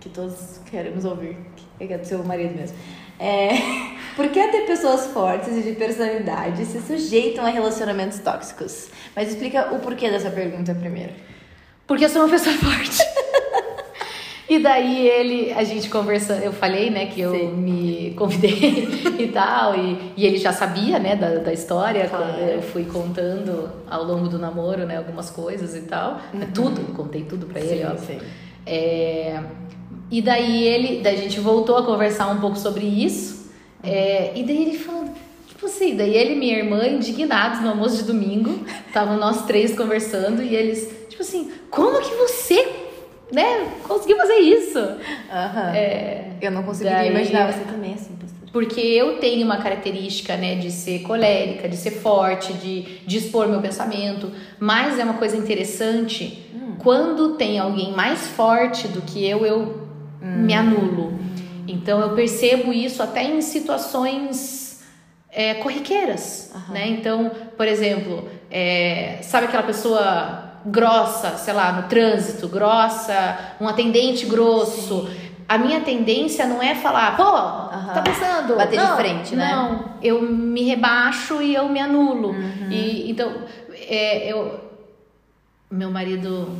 Speaker 1: que todos queremos ouvir, que é do seu marido mesmo. É, por que ter pessoas fortes e de personalidade se sujeitam a relacionamentos tóxicos? Mas explica o porquê dessa pergunta primeiro.
Speaker 2: Porque eu sou uma pessoa forte. E daí ele, a gente conversando, eu falei, né, que eu
Speaker 1: Sim.
Speaker 2: me convidei e tal, e, e ele já sabia, né, da, da história,
Speaker 1: Claro.
Speaker 2: quando eu fui contando ao longo do namoro, né, algumas coisas e tal, né, tudo, contei tudo pra ele, ó.
Speaker 1: sim.
Speaker 2: É, e daí ele, daí a gente voltou a conversar um pouco sobre isso. é, e daí ele falando, tipo assim, daí ele e minha irmã indignados no almoço de domingo, estavam nós três conversando e eles, tipo assim, como que você, né, conseguiu fazer isso?
Speaker 1: Aham.
Speaker 2: É,
Speaker 1: Eu não conseguiria
Speaker 2: Daí-
Speaker 1: imaginar você também assim, pastora.
Speaker 2: porque eu tenho uma característica, né, de ser colérica, de ser forte, de, de expor meu pensamento. Mas é uma coisa interessante, quando tem alguém mais forte do que eu, eu me anulo. Então eu percebo isso até em situações é, corriqueiras, né? Então, por exemplo, é, sabe aquela pessoa grossa, sei lá, no trânsito, grossa, um atendente grosso. A minha tendência não é falar, pô, tá pensando?
Speaker 1: Bater de
Speaker 2: Não,
Speaker 1: frente, né?
Speaker 2: Não, eu me rebaixo e eu me anulo.
Speaker 1: Uhum.
Speaker 2: E então, é, eu, meu marido,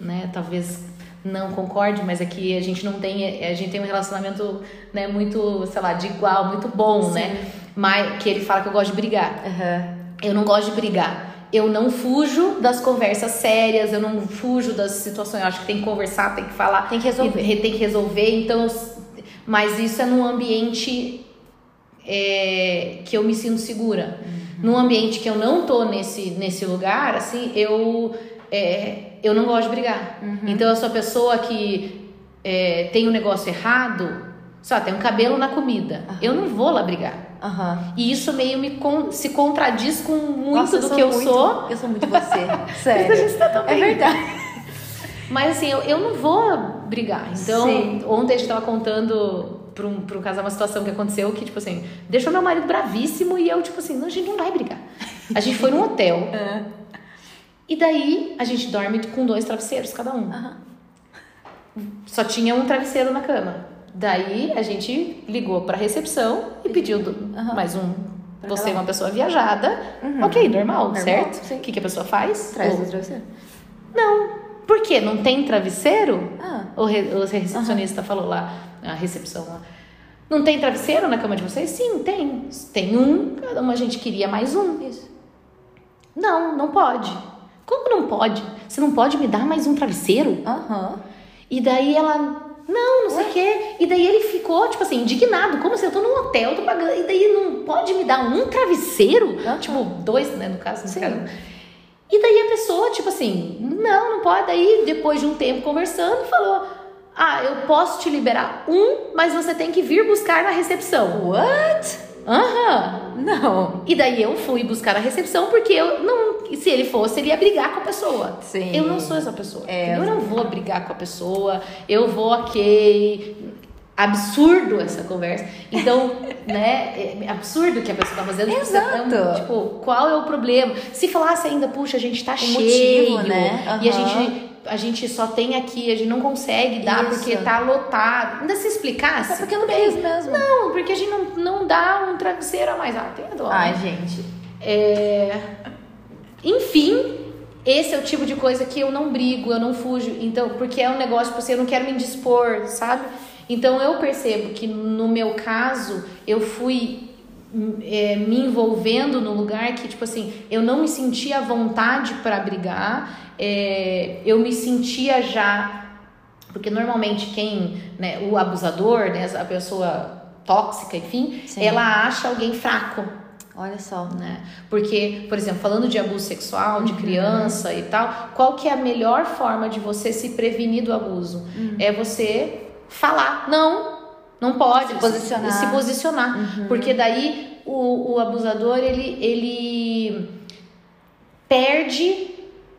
Speaker 2: né, talvez não concorde, mas é que a gente não tem, a gente tem um relacionamento, né, muito, sei lá, de igual, muito bom, né? Mas que ele fala que eu gosto de brigar.
Speaker 1: Aham.
Speaker 2: Eu não gosto de brigar. Eu não fujo das conversas sérias, eu não fujo das situações. Eu acho que tem que conversar, tem que falar.
Speaker 1: Tem que resolver.
Speaker 2: e- Tem que resolver. Então, mas isso é num ambiente é, que eu me sinto segura. Num ambiente que eu não tô nesse, nesse lugar, assim, eu, é, eu não gosto de brigar. Então, eu sou a pessoa que é, tem um negócio errado, só tem um cabelo na comida. Eu não vou lá brigar.
Speaker 1: Aham.
Speaker 2: E isso meio me con- se contradiz com muito
Speaker 1: Nossa,
Speaker 2: do que eu
Speaker 1: muito-
Speaker 2: sou.
Speaker 1: Eu sou muito você. Sério.
Speaker 2: a gente tá tão
Speaker 1: É
Speaker 2: bem.
Speaker 1: verdade.
Speaker 2: Mas assim, eu, eu não vou brigar. Então,
Speaker 1: Sim.
Speaker 2: ontem a gente tava contando pra um, pra um casal uma situação que aconteceu que, tipo assim, deixou meu marido bravíssimo e eu, tipo assim, não, a gente não vai brigar. A gente foi num hotel.
Speaker 1: É.
Speaker 2: E daí a gente dorme com dois travesseiros cada um.
Speaker 1: Aham.
Speaker 2: Só tinha um travesseiro na cama. Daí a gente ligou pra recepção e pediu do-
Speaker 1: Aham.
Speaker 2: mais um.
Speaker 1: Pra
Speaker 2: Você é
Speaker 1: um.
Speaker 2: uma pessoa viajada.
Speaker 1: Uhum.
Speaker 2: Ok, normal,
Speaker 1: Normal,
Speaker 2: certo? O que, que a pessoa faz?
Speaker 1: Traz
Speaker 2: Ou-
Speaker 1: o travesseiro.
Speaker 2: Não. Por quê? Não tem travesseiro?
Speaker 1: Ah.
Speaker 2: O, re- o recepcionista falou lá, a recepção lá. Não tem travesseiro na cama de vocês? Sim, tem. Tem um, cada uma a gente queria mais um.
Speaker 1: Isso.
Speaker 2: Não, não pode. Como não pode? Você não pode me dar mais um travesseiro?
Speaker 1: Aham.
Speaker 2: E daí ela, não, não sei o quê. E daí ele ficou, tipo assim, indignado. Como assim? Eu tô num hotel, eu tô pagando. E daí não pode me dar um travesseiro?
Speaker 1: Aham.
Speaker 2: Tipo, dois, né, no caso. no caso. E daí a pessoa, tipo assim, não, não pode. Daí, depois de um tempo conversando, falou: Ah, eu posso te liberar um, mas você tem que vir buscar na recepção.
Speaker 1: What?
Speaker 2: Aham.
Speaker 1: Não.
Speaker 2: E daí eu fui buscar na recepção porque eu não. Se ele fosse, ele ia brigar com a pessoa.
Speaker 1: Sim.
Speaker 2: Eu não sou essa pessoa.
Speaker 1: É,
Speaker 2: eu não vou brigar com a pessoa. Eu vou, ok. Absurdo essa conversa. Então, né? É absurdo o que a pessoa tá fazendo. Tá-
Speaker 1: Exato.
Speaker 2: Tipo, qual é o problema? Se falasse ainda, puxa, a gente tá cheio.
Speaker 1: motivo, né?
Speaker 2: E a gente. A gente só tem aqui, a gente não consegue dar
Speaker 1: Isso.
Speaker 2: porque tá lotado. Ainda se explicasse.
Speaker 1: É porque não
Speaker 2: tudo bem.
Speaker 1: quis mesmo.
Speaker 2: Não, porque a gente não, não dá um travesseiro a mais. Ah, tem a dó.
Speaker 1: Ai,
Speaker 2: né?
Speaker 1: gente.
Speaker 2: É, Enfim, esse é o tipo de coisa que eu não brigo, eu não fujo. Então, porque é um negócio, tipo assim, eu não quero me indispor, sabe? Então eu percebo que no meu caso, eu fui é, me envolvendo no lugar que, tipo assim, eu não me sentia à vontade para brigar, é, eu me sentia já. Porque normalmente quem, né, o abusador, né, a pessoa tóxica, enfim,
Speaker 1: Sim.
Speaker 2: ela acha alguém fraco
Speaker 1: Olha só.
Speaker 2: né? Porque, por exemplo, falando de abuso sexual, de criança e tal, qual que é a melhor forma de você se prevenir do abuso? É você falar, não, não pode.
Speaker 1: Se posicionar.
Speaker 2: Se posicionar. Porque daí o, o abusador, ele, ele perde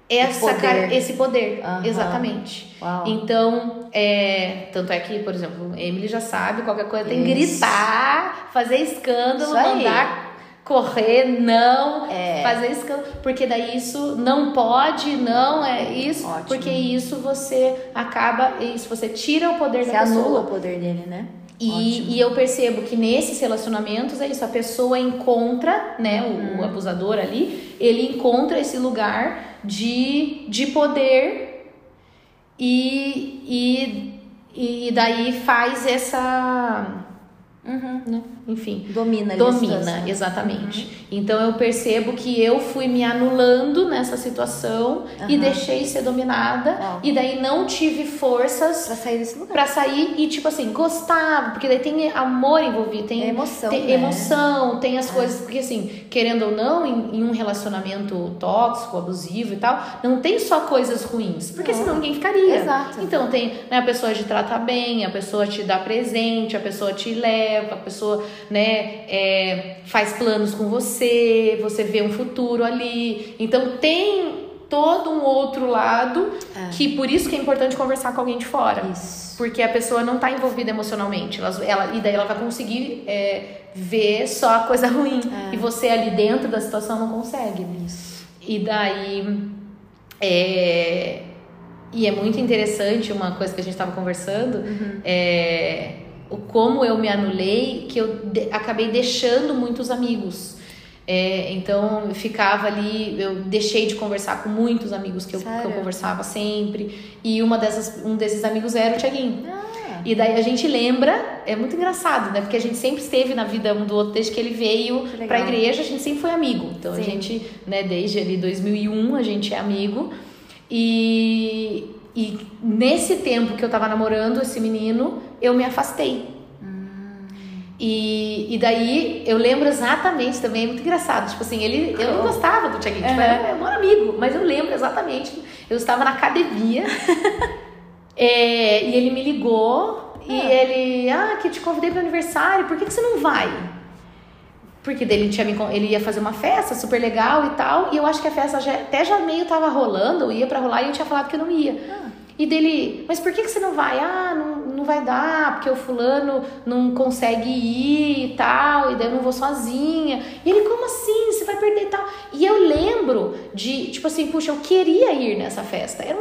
Speaker 2: essa
Speaker 1: poder.
Speaker 2: esse poder.
Speaker 1: Aham.
Speaker 2: Exatamente.
Speaker 1: Uau.
Speaker 2: Então, é, tanto é que, por exemplo, Emily já sabe, qualquer coisa tem que gritar, fazer escândalo,
Speaker 1: Isso aí.
Speaker 2: mandar correr, não,
Speaker 1: É.
Speaker 2: fazer escândalo, porque daí isso não pode, não é isso,
Speaker 1: Ótimo.
Speaker 2: porque isso você acaba, isso você tira o poder
Speaker 1: Você
Speaker 2: da pessoa.
Speaker 1: anula o poder dele, né? Ótimo.
Speaker 2: E, e eu percebo que nesses relacionamentos é isso, a pessoa encontra, né, o,
Speaker 1: Uhum.
Speaker 2: o abusador ali, ele encontra esse lugar de, de poder e, e e daí faz essa.
Speaker 1: Uhum.
Speaker 2: Né? Enfim.
Speaker 1: Domina
Speaker 2: Domina, exatamente. Então eu percebo que eu fui me anulando nessa situação e
Speaker 1: Aham.
Speaker 2: deixei ser dominada. E daí não tive forças
Speaker 1: Pra sair desse lugar.
Speaker 2: pra sair e, tipo assim, gostava, porque daí tem amor envolvido, tem
Speaker 1: É emoção,
Speaker 2: tem
Speaker 1: né?
Speaker 2: emoção, tem as coisas, porque assim, querendo ou não, em, em um relacionamento tóxico, abusivo e tal, não tem só coisas ruins, porque
Speaker 1: Não.
Speaker 2: senão ninguém ficaria.
Speaker 1: Exato.
Speaker 2: Então tem, né, a pessoa te trata bem, a pessoa te dá presente, a pessoa te leva, a pessoa, né, é, faz planos com você, você vê um futuro ali. Então tem todo um outro lado
Speaker 1: É.
Speaker 2: que por isso que é importante conversar com alguém de fora.
Speaker 1: Isso.
Speaker 2: Porque a pessoa não tá envolvida emocionalmente. Ela, ela- e daí ela vai conseguir é, ver só a coisa ruim.
Speaker 1: É.
Speaker 2: E você ali dentro da situação não consegue.
Speaker 1: Isso.
Speaker 2: E daí. É, e é muito interessante uma coisa que a gente estava conversando. É, o como eu me anulei, que eu de- acabei deixando muitos amigos. É, então eu ficava ali, eu deixei de conversar com muitos amigos que eu, que eu conversava sempre. E uma dessas, um desses amigos era o Tiaguinho.
Speaker 1: Ah,
Speaker 2: E daí a gente lembra, é muito engraçado, né? Porque a gente sempre esteve na vida um do outro desde que ele veio
Speaker 1: Que
Speaker 2: pra igreja, a gente sempre foi amigo. Então
Speaker 1: Sim.
Speaker 2: a gente, né, desde ali 2001 a gente é amigo. E, e nesse tempo que eu tava namorando esse menino, eu me afastei. E, e daí eu lembro exatamente também, é muito engraçado. Tipo assim, ele, eu não gostava do Thiaguinho, tipo,
Speaker 1: Uhum.
Speaker 2: era meu amigo, mas eu lembro exatamente. Eu estava na academia é, e ele me ligou e
Speaker 1: Ah.
Speaker 2: ele, ah, que te convidei para aniversário, por que, que você não vai? Porque daí ele, tinha ele ia fazer uma festa super legal e tal, e eu acho que a festa já, até já meio tava rolando, eu ia pra rolar e eu tinha falado que eu não ia.
Speaker 1: Ah.
Speaker 2: E dele, mas por que, que você não vai? Ah, não, não vai dar, porque o fulano não consegue ir e tal, e daí eu não vou sozinha. E ele, como assim? Você vai perder e tal. E eu lembro de, tipo assim, puxa, eu queria ir nessa festa, era o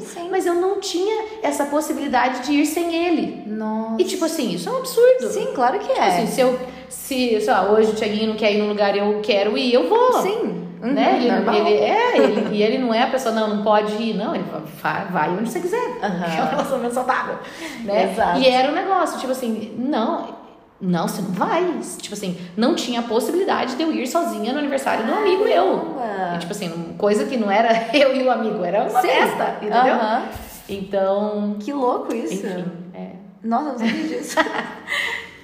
Speaker 1: Sim.
Speaker 2: Mas eu não tinha essa possibilidade de ir sem ele.
Speaker 1: Nossa.
Speaker 2: E tipo assim, isso é um absurdo.
Speaker 1: Sim, claro que
Speaker 2: Tipo
Speaker 1: é.
Speaker 2: assim, se eu, se, sei lá, hoje o Thiaguinho não quer ir num lugar e eu quero ir, eu vou.
Speaker 1: Sim. Uhum,
Speaker 2: Né? Ele,
Speaker 1: normal.
Speaker 2: ele- é, ele, e ele não é a pessoa, não, não pode ir, não, ele vai, vai onde você quiser.
Speaker 1: Aham.
Speaker 2: É um relacionamento saudável. Né?
Speaker 1: Exato.
Speaker 2: E era um negócio, tipo assim, não, não, você não vai. Tipo assim, não tinha possibilidade de eu ir sozinha no aniversário um amigo meu. E, tipo assim, coisa que não era eu e o amigo, era uma
Speaker 1: Sim.
Speaker 2: festa, entendeu? Então,
Speaker 1: Que louco isso.
Speaker 2: enfim, é.
Speaker 1: Nossa, eu não sabia disso.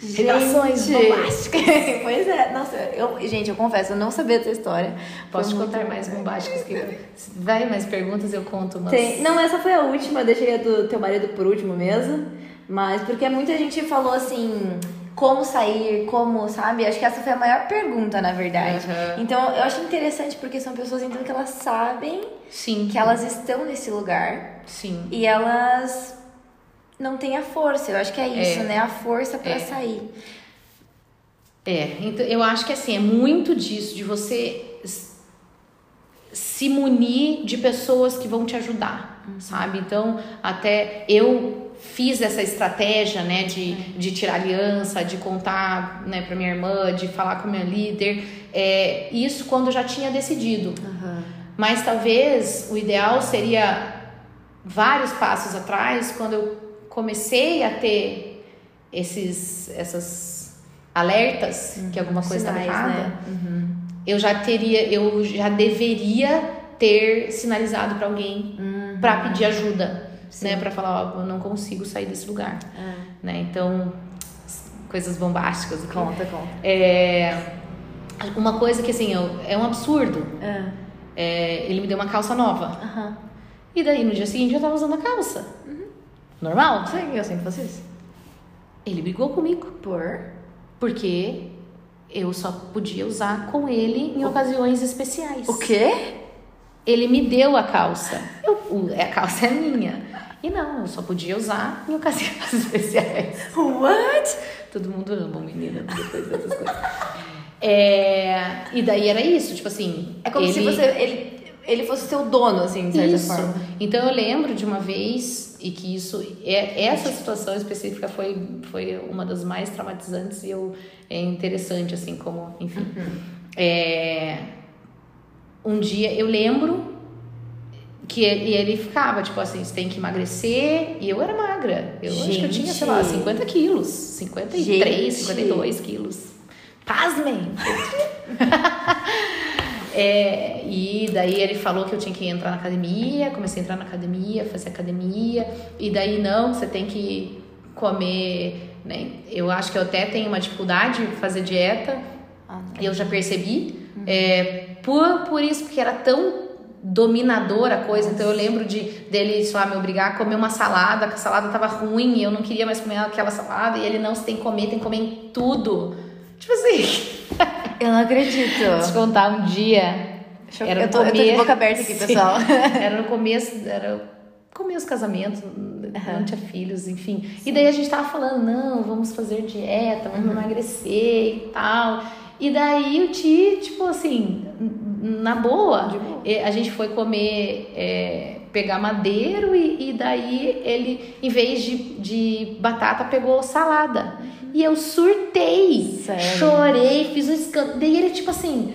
Speaker 1: Gente.
Speaker 2: bombásticas.
Speaker 1: pois é. Nossa, eu, gente, eu confesso, eu não sabia dessa história.
Speaker 2: Posso te contar
Speaker 1: muito-
Speaker 2: mais bombásticas que se vai mais perguntas eu conto umas.
Speaker 1: Tem- Não, essa foi a última, eu deixei a do teu marido por último mesmo. Mas porque muita gente falou assim, como sair, como, sabe? Acho que essa foi a maior pergunta, na verdade.
Speaker 2: Aham.
Speaker 1: Então eu acho interessante porque são pessoas então que elas sabem
Speaker 2: Sim.
Speaker 1: que elas estão nesse lugar
Speaker 2: Sim.
Speaker 1: e elas não têm a força. Eu acho que é isso,
Speaker 2: É.
Speaker 1: né? A força pra
Speaker 2: É.
Speaker 1: sair.
Speaker 2: É, então eu acho que assim, é muito disso, de você se munir de pessoas que vão te ajudar, sabe? Então, até eu fiz essa estratégia, né, de, de tirar aliança, de contar, né, pra minha irmã, de falar com minha líder, é, isso quando eu já tinha decidido. Mas talvez o ideal seria vários passos atrás, quando eu comecei a ter esses essas alertas que alguma coisa estava
Speaker 1: Sinais,
Speaker 2: errada,
Speaker 1: né? Uhum.
Speaker 2: eu já teria, eu já deveria ter sinalizado para alguém para pedir ajuda,
Speaker 1: Uhum. Sim.
Speaker 2: né, para falar, ó, eu não consigo sair desse lugar,
Speaker 1: É.
Speaker 2: né? Então, coisas bombásticas aqui.
Speaker 1: Conta, conta.
Speaker 2: É, uma coisa que assim, eu- é um absurdo.
Speaker 1: É.
Speaker 2: É, ele me deu uma calça nova.
Speaker 1: Aham.
Speaker 2: E daí no dia seguinte eu tava usando a calça. Normal?
Speaker 1: Sim, eu sempre faço isso.
Speaker 2: Ele brigou comigo.
Speaker 1: Por?
Speaker 2: Porque eu só podia usar com ele em ocasiões especiais.
Speaker 1: O quê?
Speaker 2: Ele me deu a calça. Eu, o- a calça é minha. E não, eu só podia usar em ocasiões especiais.
Speaker 1: What?
Speaker 2: Todo mundo ama o menino depois dessas coisas. É, e daí era isso, tipo assim.
Speaker 1: É como se
Speaker 2: ele-
Speaker 1: você, ele, ele fosse seu dono, assim, de certa
Speaker 2: Isso.
Speaker 1: forma.
Speaker 2: Então eu lembro de uma vez e que isso é essa situação específica foi foi uma das mais traumatizantes e eu é interessante assim como enfim
Speaker 1: Uhum.
Speaker 2: é, um dia eu lembro que ele, e ele ficava, tipo assim, você tem que emagrecer. E eu era magra. Eu acho que eu tinha, sei lá,
Speaker 1: Gente.
Speaker 2: 50 quilos. 53,
Speaker 1: Gente.
Speaker 2: 52 quilos. Pasmem! É, e daí ele falou que eu tinha que entrar na academia, comecei a entrar na academia, fazer academia, e daí não, você tem que comer, né? Eu acho que eu até tenho uma dificuldade de fazer dieta,
Speaker 1: Ah, não.
Speaker 2: eu já percebi, é, por, por isso, porque era tão dominadora a coisa, então eu lembro de dele, sei lá, me obrigar a comer uma salada, que a salada tava ruim, e eu não queria mais comer aquela salada, e ele não, você tem que comer, tem que comer em tudo. Tipo assim,
Speaker 1: Eu não acredito.
Speaker 2: Deixa eu contar um dia.
Speaker 1: Eu-
Speaker 2: Era
Speaker 1: eu, tô, eu tô de boca aberta aqui,
Speaker 2: Sim.
Speaker 1: pessoal.
Speaker 2: Era no começo, era começo do casamento, não tinha filhos, enfim. E daí a gente tava falando, não, vamos fazer dieta, vamos emagrecer e tal. E daí o Ti, tipo assim, na boa,
Speaker 1: boa.
Speaker 2: eh, a gente foi comer, é, pegar madeiro e, e daí ele, em vez de, de batata, pegou salada. E eu surtei,
Speaker 1: Sério?
Speaker 2: chorei, fiz um escândalo. Daí ele, tipo assim,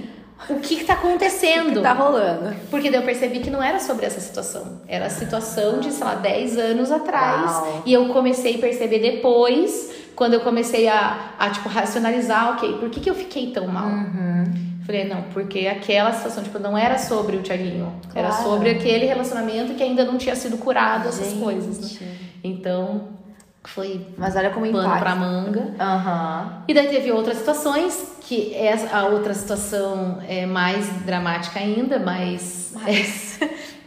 Speaker 2: o que que tá acontecendo?
Speaker 1: Tá rolando.
Speaker 2: Porque daí eu percebi que não era sobre essa situação. Era a situação de, sei lá, 10 anos atrás.
Speaker 1: Uau.
Speaker 2: E eu comecei a perceber depois, quando eu comecei a, a tipo, racionalizar, ok, por que, que eu fiquei tão mal?
Speaker 1: Uhum.
Speaker 2: Falei, não, porque aquela situação, tipo, não era sobre o Thiaguinho. Era
Speaker 1: Claro.
Speaker 2: sobre aquele relacionamento que ainda não tinha sido curado, essas
Speaker 1: Gente.
Speaker 2: coisas, né? Então, foi
Speaker 1: Mas olha como
Speaker 2: pano
Speaker 1: impacta.
Speaker 2: pra manga.
Speaker 1: Aham.
Speaker 2: E daí teve outras situações, que essa, a outra situação é mais dramática ainda, mas.
Speaker 1: Mas...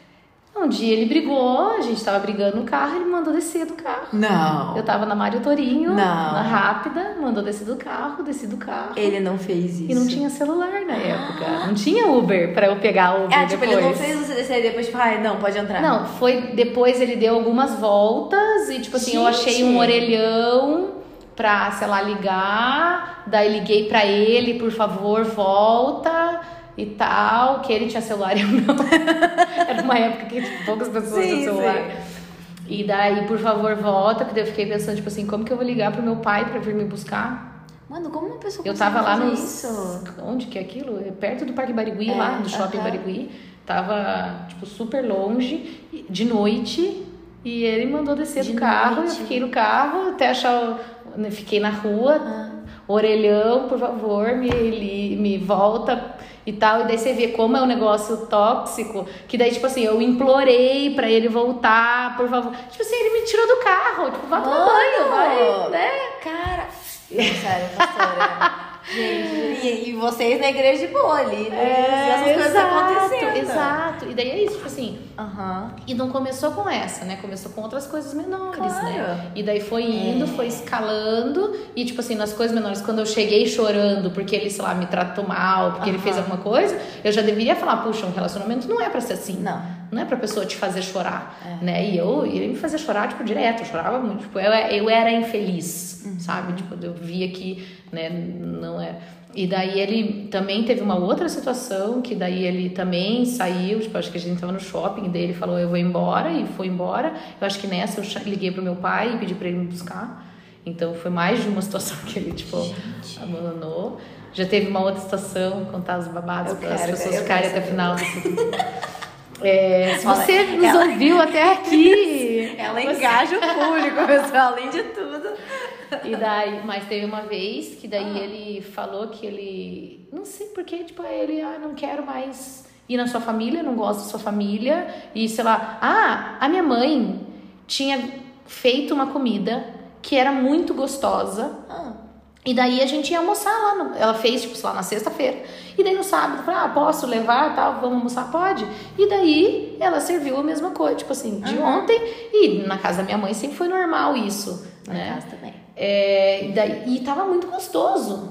Speaker 2: Um dia ele brigou, a gente tava brigando no carro, ele mandou descer do carro.
Speaker 1: Não.
Speaker 2: Eu tava na Mário Torinho,
Speaker 1: Não.
Speaker 2: na rápida, mandou descer do carro, desci do carro.
Speaker 1: Ele não fez isso.
Speaker 2: E não tinha celular na época. Não tinha Uber pra eu pegar o Uber
Speaker 1: É, tipo,
Speaker 2: depois.
Speaker 1: ele não fez você descer e depois, tipo, ai, não, pode entrar.
Speaker 2: Não, foi depois ele deu algumas voltas e tipo assim, eu
Speaker 1: Gente.
Speaker 2: achei um orelhão pra, sei lá, ligar, daí liguei pra ele, por favor, volta e tal, que ele tinha celular e eu não. Era uma época que tipo, poucas pessoas
Speaker 1: Sim,
Speaker 2: tinham celular.
Speaker 1: sim.
Speaker 2: E daí, por favor, volta, porque eu fiquei pensando, tipo assim, como que eu vou ligar pro meu pai pra vir me buscar?
Speaker 1: Mano, como uma pessoa
Speaker 2: Eu tava lá nos.
Speaker 1: isso?
Speaker 2: Onde que é aquilo? É Perto do Parque Barigui,
Speaker 1: É,
Speaker 2: lá, do shopping
Speaker 1: aham.
Speaker 2: Barigui. Tava, tipo, super longe, de noite. E ele mandou descer
Speaker 1: De
Speaker 2: do carro.
Speaker 1: noite?
Speaker 2: Eu fiquei no carro até achar. né, Fiquei na rua.
Speaker 1: Ah.
Speaker 2: Orelhão, por favor, me, me volta e tal. E daí você vê como é um negócio tóxico. Que daí, tipo assim, eu implorei pra ele voltar, por favor. Tipo assim, ele me tirou do carro. Tipo, vai tomar banho, vai, né?
Speaker 1: Cara. Sério, pastora. Gente, e, e vocês na igreja de boa ali, né? e essas coisas
Speaker 2: exato,
Speaker 1: acontecendo.
Speaker 2: exato. E daí é isso, tipo assim.
Speaker 1: Aham.
Speaker 2: E não começou com essa, né? Começou com outras coisas menores,
Speaker 1: Claro.
Speaker 2: né? E daí foi indo,
Speaker 1: É.
Speaker 2: foi escalando. E, tipo assim, nas coisas menores, quando eu cheguei chorando porque ele, sei lá, me tratou mal, porque ele
Speaker 1: Aham.
Speaker 2: fez alguma coisa, eu já deveria falar, puxa, um relacionamento não é pra ser assim.
Speaker 1: Não.
Speaker 2: Não é pra pessoa te fazer chorar,
Speaker 1: É.
Speaker 2: né? E eu, ele me fazia chorar, tipo, direto. Eu chorava muito. Tipo, eu, eu era infeliz,
Speaker 1: Uhum.
Speaker 2: sabe? Tipo, eu via que, né, não é... E daí ele também teve uma outra situação, que daí ele também saiu, tipo, acho que a gente tava no shopping, daí ele falou, eu vou embora, e foi embora. Eu acho que nessa eu liguei pro meu pai e pedi pra ele me buscar. Então foi mais de uma situação que ele, tipo,
Speaker 1: Gente.
Speaker 2: abandonou. Já teve uma outra situação, contar os babados
Speaker 1: Eu
Speaker 2: para as pessoas ficarem até o final desse É, se
Speaker 1: Olha,
Speaker 2: você nos
Speaker 1: ela-
Speaker 2: ouviu até aqui.
Speaker 1: Ela
Speaker 2: você-
Speaker 1: engaja o público, pessoal, além de tudo.
Speaker 2: E daí, mas teve uma vez que daí ele falou que ele. Não sei porque, tipo, ele, ah, não quero mais ir na sua família, não gosto da sua família. E sei lá, ah, a minha mãe tinha feito uma comida que era muito gostosa.
Speaker 1: Ah,
Speaker 2: E daí a gente ia almoçar lá. No, ela fez, tipo, sei lá, na sexta-feira. E daí no sábado, ah, posso levar tal, vamos almoçar? Pode. E daí ela serviu a mesma coisa, tipo assim, de
Speaker 1: Aham.
Speaker 2: ontem. E na casa da minha mãe sempre foi normal isso,
Speaker 1: na
Speaker 2: né?
Speaker 1: casa também.
Speaker 2: É, e, daí, e tava muito gostoso.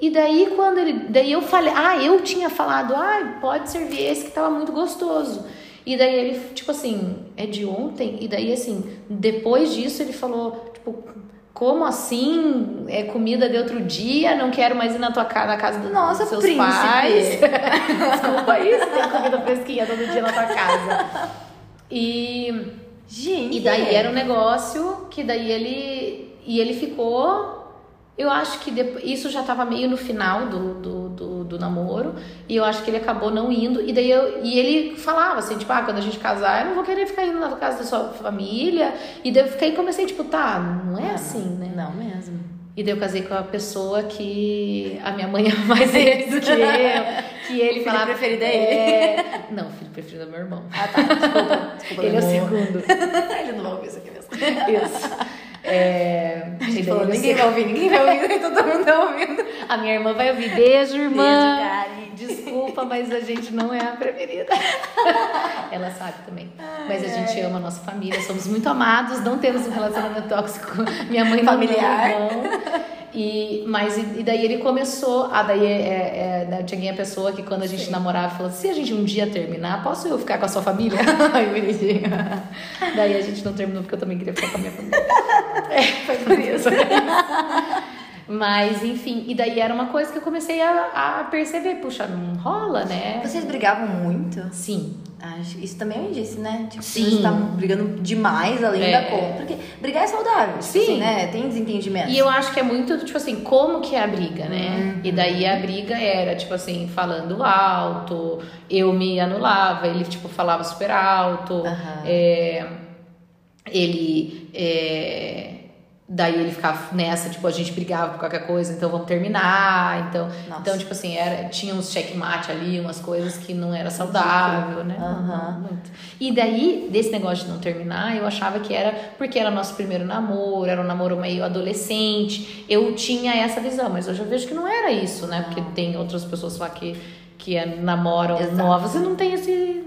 Speaker 2: E daí quando ele. Daí eu falei, ah, eu tinha falado, ah, pode servir esse que tava muito gostoso. E daí ele, tipo assim, é de ontem? E daí, assim, depois disso ele falou, tipo, como assim? É comida de outro dia, não quero mais ir na tua casa, na casa do-
Speaker 1: Nossa,
Speaker 2: dos seus
Speaker 1: príncipe.
Speaker 2: pais. Desculpa você tem comida fresquinha todo dia na tua casa. E.
Speaker 1: Gente.
Speaker 2: E daí era um negócio que daí ele. E ele ficou. Eu acho que depois, isso já tava meio no final do, do, do, do, namoro. E eu acho que ele acabou não indo. E daí eu, e ele falava assim, tipo, ah, quando a gente casar, eu não vou querer ficar indo na casa da sua família. E daí eu fiquei comecei, tipo, tá, não é assim, né?
Speaker 1: Não mesmo.
Speaker 2: E daí eu casei com a pessoa que a minha mãe ama mais ele do que eu. Que ele
Speaker 1: falava.
Speaker 2: Filho
Speaker 1: preferido é ele?
Speaker 2: É... Não, o filho preferido é meu irmão.
Speaker 1: Ah, tá. Desculpa. Desculpa
Speaker 2: ele é o segundo.
Speaker 1: ele não vai ouvir isso aqui mesmo.
Speaker 2: Isso. É...
Speaker 1: A gente falou, ninguém vai ouvir, ninguém vai ouvir, todo mundo tá ouvindo.
Speaker 2: A minha irmã vai ouvir. Beijo, irmã.
Speaker 1: Beijo, Karen.
Speaker 2: Desculpa, mas a gente não é a preferida. Ela sabe também. Mas a gente ama a nossa família, somos muito amados, não temos um relacionamento tóxico. Minha mãe
Speaker 1: familiar.
Speaker 2: Não, e, mas, e, daí ele começou. Ah, daí é, é, né, tinha a pessoa que quando a gente Sim. namorava falou: se a gente um dia terminar, posso eu ficar com a sua família? Ai, bonitinha. daí a gente não terminou porque eu também queria ficar com a minha família.
Speaker 1: É, foi por isso.
Speaker 2: Mas, enfim, e daí era uma coisa que eu comecei a, a perceber, puxa, não rola, né?
Speaker 1: Vocês brigavam muito?
Speaker 2: Sim.
Speaker 1: Acho, isso também eu disse, né? Tipo,
Speaker 2: Sim.
Speaker 1: Você tá brigando demais além
Speaker 2: É.
Speaker 1: da conta. Porque brigar é saudável, tipo
Speaker 2: Sim.
Speaker 1: assim, né? Tem desentendimento.
Speaker 2: E eu acho que é muito, tipo assim, como que é a briga, né?
Speaker 1: Uhum.
Speaker 2: E daí a briga era, tipo assim, falando alto, eu me anulava, ele, tipo, falava super alto,
Speaker 1: Aham.
Speaker 2: é, ele. é, daí ele ficava nessa, tipo, a gente brigava por qualquer coisa, então vamos terminar. Então,
Speaker 1: Nossa.
Speaker 2: então tipo assim, era, tinha uns checkmate ali, umas coisas que não era saudável, né?
Speaker 1: Aham.
Speaker 2: Muito. E daí, desse negócio de não terminar, eu achava que era porque era nosso primeiro namoro, era um namoro meio adolescente. Eu tinha essa visão, mas hoje eu vejo que não era isso, né? Porque tem outras pessoas lá que, que é- namoram
Speaker 1: Exato.
Speaker 2: novas e não tem esse.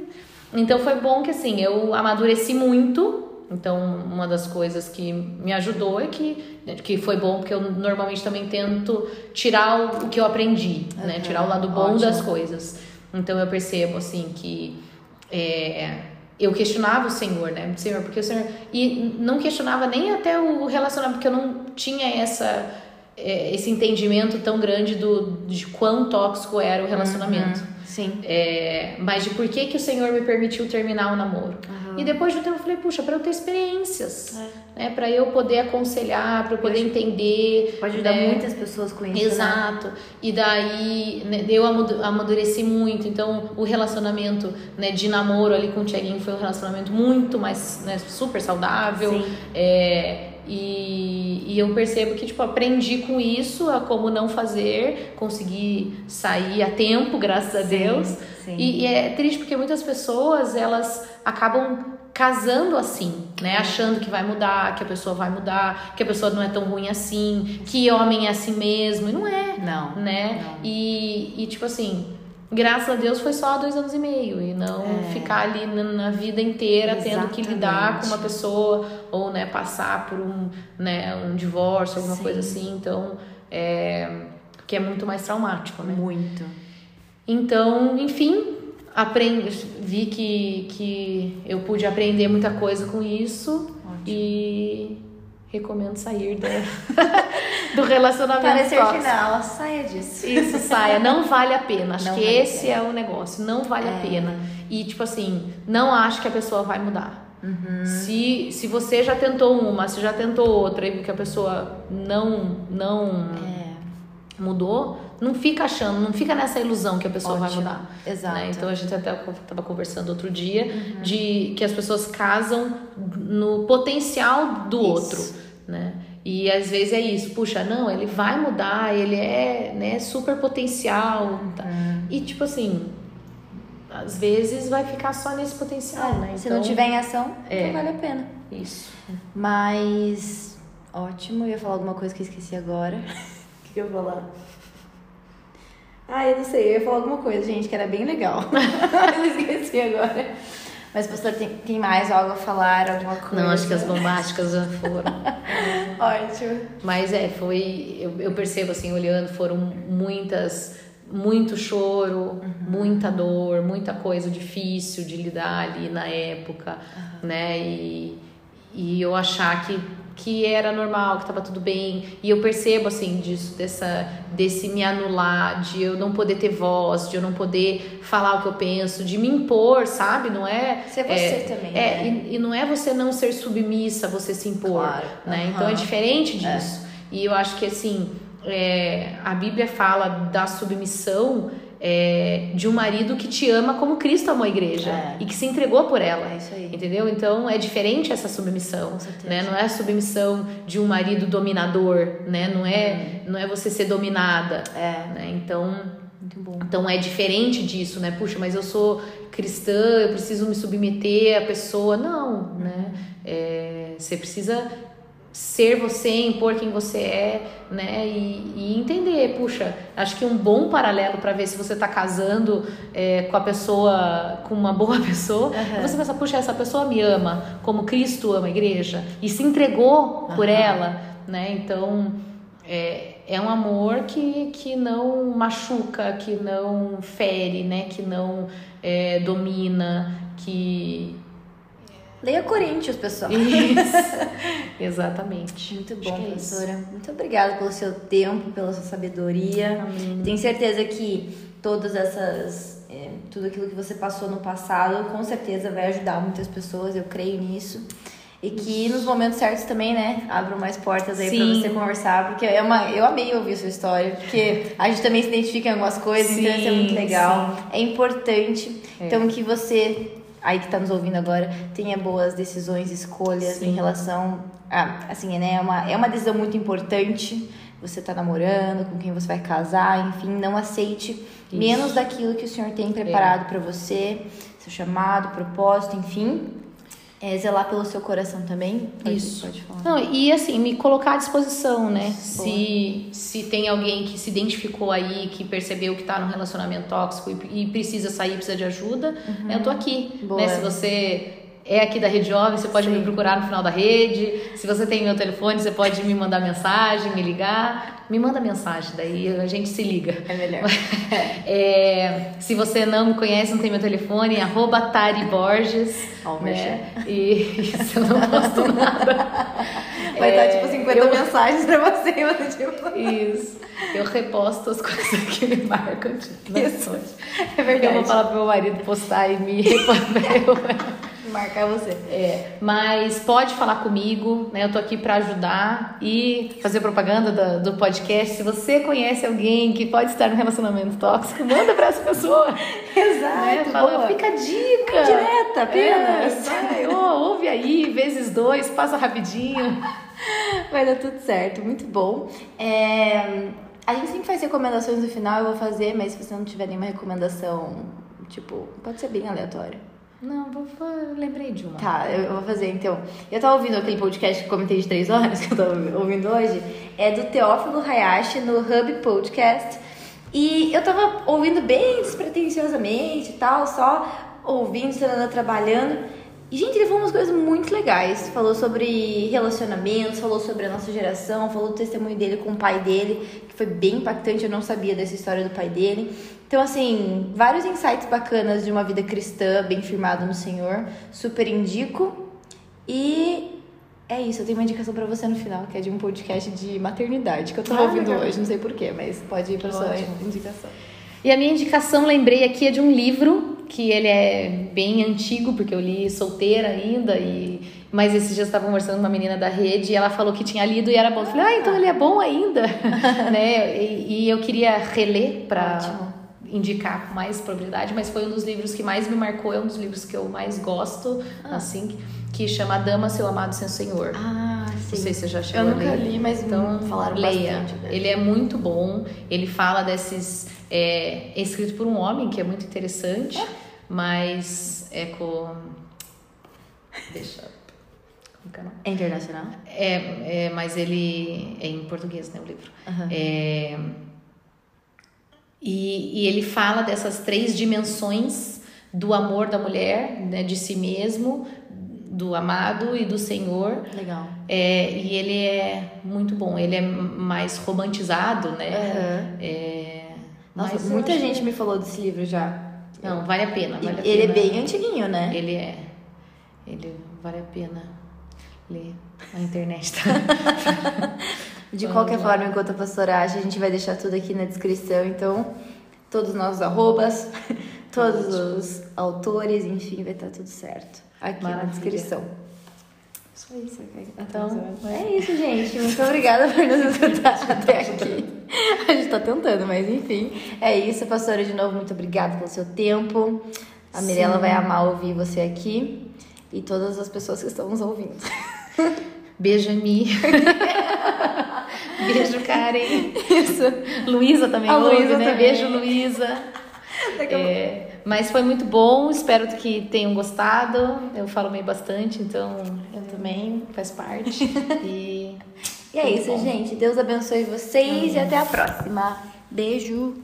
Speaker 2: Então foi bom que assim, eu amadureci muito. Então, uma das coisas que me ajudou é que, que foi bom, porque eu normalmente também tento tirar o, que eu aprendi, né?
Speaker 1: Uhum,
Speaker 2: Tirar o lado bom
Speaker 1: ótimo.
Speaker 2: das coisas. Então, eu percebo, assim, que é, eu questionava o Senhor, né? Senhor, porque o Senhor. E não questionava nem até o relacionamento, porque eu não tinha essa, é, esse entendimento tão grande do, de quão tóxico era o relacionamento.
Speaker 1: Uhum. Sim.
Speaker 2: É, mas de por que, que o Senhor me permitiu terminar o namoro.
Speaker 1: Aham.
Speaker 2: E depois de um tempo eu falei, puxa, para eu ter experiências,
Speaker 1: É.
Speaker 2: né? Para eu poder aconselhar, para eu poder entender.
Speaker 1: Pode ajudar
Speaker 2: né?
Speaker 1: muitas pessoas com isso. Né?
Speaker 2: Exato. E daí né, eu amadu- amadureci muito. Então, o relacionamento né, de namoro ali com o Tiaguinho foi um relacionamento muito mais né, super saudável.
Speaker 1: Sim.
Speaker 2: É, e, e eu percebo que, tipo, aprendi com isso a como não fazer, consegui sair a tempo, graças a
Speaker 1: Sim,
Speaker 2: Deus.
Speaker 1: sim.
Speaker 2: E, e é triste porque muitas pessoas, elas acabam casando assim, né? Achando que vai mudar, que a pessoa vai mudar, que a pessoa não é tão ruim assim, que homem é assim mesmo. E não é,
Speaker 1: Não.
Speaker 2: né?
Speaker 1: Não.
Speaker 2: E, e tipo assim, graças a Deus foi só dois anos e meio. E não
Speaker 1: É.
Speaker 2: ficar ali na, na vida inteira tendo que lidar com uma
Speaker 1: Exatamente.
Speaker 2: pessoa ou, né, passar por um, né, um divórcio, alguma
Speaker 1: Sim.
Speaker 2: coisa assim. Então, é... Que é muito mais traumático, né?
Speaker 1: Muito.
Speaker 2: Então, enfim, aprendi, vi que, que eu pude aprender muita coisa com isso e recomendo sair da, do relacionamento
Speaker 1: Parecer
Speaker 2: tóxico.
Speaker 1: final, saia disso.
Speaker 2: Isso, saia. Não vale a pena. Acho
Speaker 1: Não
Speaker 2: que
Speaker 1: vale a
Speaker 2: esse é o negócio. Não vale a
Speaker 1: É.
Speaker 2: pena. E, tipo assim, não acho que a pessoa vai mudar.
Speaker 1: Uhum.
Speaker 2: Se, se você já tentou uma, se já tentou outra e que a pessoa não, não
Speaker 1: É.
Speaker 2: mudou, não fica achando, não fica nessa ilusão que a pessoa vai
Speaker 1: Ótimo.
Speaker 2: mudar.
Speaker 1: Exato.
Speaker 2: né? Então a gente até estava conversando outro dia
Speaker 1: Uhum.
Speaker 2: de que as pessoas casam no potencial do
Speaker 1: Isso.
Speaker 2: outro, né? E às vezes é isso, puxa, não, ele vai mudar, ele é, né, super potencial, tá?
Speaker 1: Uhum.
Speaker 2: E tipo assim, às vezes vai ficar só nesse potencial, né?
Speaker 1: É, Se não tiver em ação,
Speaker 2: É.
Speaker 1: não vale a pena.
Speaker 2: isso.
Speaker 1: Mas. Ótimo, eu ia falar alguma coisa que eu esqueci agora. O que, que eu ia falar? Ah, eu não sei, eu ia falar alguma coisa, gente, que era bem legal. eu esqueci agora. Mas, pastor, tem, tem mais algo a falar, alguma coisa?
Speaker 2: Não, acho que as bombásticas já foram.
Speaker 1: Ótimo.
Speaker 2: Mas é, foi. Eu, eu percebo assim, olhando, foram muitas. Muito choro, muita dor, muita coisa difícil de lidar ali na época, né? E, e eu achar que, que era normal, que tava tudo bem. E eu percebo, assim, disso, dessa, desse me anular, de eu não poder ter voz, de eu não poder falar o que eu penso, de me impor, sabe? Não é.
Speaker 1: Ser você
Speaker 2: é,
Speaker 1: também,
Speaker 2: É,
Speaker 1: né?
Speaker 2: e, e não é você não ser submissa, você se impor
Speaker 1: Claro.
Speaker 2: né?
Speaker 1: Aham.
Speaker 2: Então é diferente disso. E eu acho que assim, é, a Bíblia fala da submissão é, de um marido que te ama como Cristo amou a igreja
Speaker 1: É.
Speaker 2: e que se entregou por ela.
Speaker 1: É isso aí.
Speaker 2: Entendeu? Então é diferente essa submissão, né? Não é a submissão de um marido dominador, né? Não é, não é você ser dominada,
Speaker 1: É,
Speaker 2: né? Então, então é diferente disso, né? Puxa, mas eu sou cristã, eu preciso me submeter à pessoa. Não, né? É, você precisa ser você, impor quem você é, né? E, e entender, puxa, acho que um bom paralelo para ver se você tá casando é, com a pessoa, com uma boa pessoa, é você pensar, puxa, essa pessoa me ama como Cristo ama a igreja e se entregou por
Speaker 1: Aham.
Speaker 2: ela, né? Então é, é um amor que, que não machuca, que não fere, né? Que não é, domina, que
Speaker 1: Leia Coríntios, pessoal.
Speaker 2: isso. Exatamente.
Speaker 1: Muito bom,
Speaker 2: é isso.
Speaker 1: professora. Muito obrigada pelo seu tempo, pela sua sabedoria.
Speaker 2: Amém.
Speaker 1: Tenho certeza que todas essas. é, tudo aquilo que você passou no passado, com certeza vai ajudar muitas pessoas, eu creio nisso. E que nos momentos certos também, né, abram mais portas aí pra
Speaker 2: Sim.
Speaker 1: você conversar, porque é uma, eu amei ouvir a sua história, porque a gente também se identifica em algumas coisas, então isso é muito
Speaker 2: Sim,
Speaker 1: legal. É importante,
Speaker 2: É.
Speaker 1: então que você, aí que tá nos ouvindo agora, tenha boas decisões, escolhas
Speaker 2: Sim.
Speaker 1: em relação a, assim, né, é uma, é uma decisão muito importante, você tá namorando, com quem você vai casar, enfim, não aceite menos daquilo que o Senhor tem preparado pra você, seu chamado, propósito, enfim. É zelar pelo seu coração também. Pode-
Speaker 2: Isso.
Speaker 1: Pode falar.
Speaker 2: Não, e assim, me colocar à disposição, né?
Speaker 1: Boa.
Speaker 2: Se, se tem alguém que se identificou aí, que percebeu que tá num relacionamento tóxico e, e precisa sair, precisa de ajuda, eu tô aqui.
Speaker 1: Uhum. Boa.
Speaker 2: Né? Se você é aqui da Rede Jovem, você pode
Speaker 1: Sim.
Speaker 2: me procurar no final da rede. Se você tem meu telefone, você pode me mandar mensagem, me ligar. Me manda mensagem, daí a gente se liga.
Speaker 1: É melhor.
Speaker 2: É, se você não me conhece, não tem meu telefone, é arroba Tari Borges.
Speaker 1: Ó, o
Speaker 2: né? E isso eu não posto nada.
Speaker 1: Vai
Speaker 2: É,
Speaker 1: dar tipo 50
Speaker 2: eu-
Speaker 1: mensagens pra você, e você tipo.
Speaker 2: Isso. Eu reposto as coisas que me marcam mensagem.
Speaker 1: É
Speaker 2: Eu
Speaker 1: verdade.
Speaker 2: vou falar pro meu marido postar e me.
Speaker 1: Marcar você.
Speaker 2: É, mas pode falar comigo, né? Eu tô aqui para ajudar e fazer propaganda do, do podcast. Se você conhece alguém que pode estar no relacionamento tóxico, manda para essa pessoa.
Speaker 1: Exato.
Speaker 2: né? Fala,
Speaker 1: boa.
Speaker 2: fica a dica.
Speaker 1: Direta, apenas.
Speaker 2: É, ó, ouve aí, vezes dois, passa rapidinho.
Speaker 1: Vai dar tudo certo, muito bom. É, a gente sempre faz recomendações no final, eu vou fazer, mas se você não tiver nenhuma recomendação, tipo, pode ser bem aleatória.
Speaker 2: Não, vou, vou- lembrei de uma.
Speaker 1: Tá, eu eu vou fazer então. Eu tava ouvindo aquele podcast que eu comentei de três horas, que eu tava ouvindo hoje, é do Teófilo Hayashi no Hub Podcast. E eu tava ouvindo bem despretensiosamente e tal, só ouvindo, trabalhando. E, gente, ele falou umas coisas muito legais. Falou sobre relacionamentos, falou sobre a nossa geração, falou do testemunho dele com o pai dele, que foi bem impactante, eu não sabia dessa história do pai dele. Então, assim, vários insights bacanas de uma vida cristã, bem firmada no Senhor. Super indico. E é isso, eu tenho uma indicação pra você no final, que é de um podcast de maternidade, que eu tô
Speaker 2: Ah,
Speaker 1: ouvindo
Speaker 2: legal.
Speaker 1: hoje, não sei porquê, mas pode ir pra sua
Speaker 2: Ótimo.
Speaker 1: indicação.
Speaker 2: E a minha indicação, lembrei aqui, é de um livro que ele é bem antigo, porque eu li solteira ainda, e mas esses dias eu estava conversando com uma menina da rede e ela falou que tinha lido e era bom. Eu falei, ah, então ele é bom ainda, né? E, e eu queria reler para indicar com mais propriedade, mas foi um dos livros que mais me marcou, é um dos livros que eu mais gosto, assim, que chama Dama, Seu Amado Sem Senhor.
Speaker 1: Ah, sim.
Speaker 2: Não sei se você já chegou
Speaker 1: Eu nunca li, mas
Speaker 2: Então,
Speaker 1: falaram
Speaker 2: leia.
Speaker 1: bastante. né?
Speaker 2: Ele é muito bom. Ele fala desses. É, é escrito por um homem, que é muito interessante, mas é com. Deixa. É?
Speaker 1: É internacional?
Speaker 2: É, é, mas ele é em português, né? O livro.
Speaker 1: Aham.
Speaker 2: É, e, e ele fala dessas três dimensões do amor da mulher, né, de si mesmo, do amado e do Senhor.
Speaker 1: Legal.
Speaker 2: É, e ele é muito bom. Ele é mais romantizado, né?
Speaker 1: Aham.
Speaker 2: É,
Speaker 1: Nossa, muita gente me falou desse livro já.
Speaker 2: Não, vale a pena. Vale a
Speaker 1: ele é
Speaker 2: pena.
Speaker 1: bem antiguinho, né?
Speaker 2: Ele é. Ele vale a pena ler na internet. Tá?
Speaker 1: De
Speaker 2: Vamos
Speaker 1: qualquer
Speaker 2: lá.
Speaker 1: forma, enquanto a pastora acha, a gente vai deixar tudo aqui na descrição. Então, todos os nossos arrobas, todos os autores, enfim, vai estar tudo certo aqui na
Speaker 2: Maravilha.
Speaker 1: descrição.
Speaker 2: Só isso.
Speaker 1: Então, é isso, gente. Muito obrigada por nos escutar até aqui. A gente tá tentando, mas enfim. É isso, pastora. De novo, muito obrigada pelo seu tempo. A Mirella vai amar ouvir você aqui. E todas as pessoas que estão nos ouvindo.
Speaker 2: Beijo, Mi. Beijo, Karen.
Speaker 1: Isso.
Speaker 2: Luísa também
Speaker 1: A
Speaker 2: ouve,
Speaker 1: Luísa
Speaker 2: né?
Speaker 1: também.
Speaker 2: Beijo, Luísa. É, mas foi muito bom, espero que tenham gostado. Eu falo meio bastante, então eu também faz parte. E,
Speaker 1: e é isso,
Speaker 2: bom.
Speaker 1: gente. Deus abençoe vocês e até a próxima. Beijo.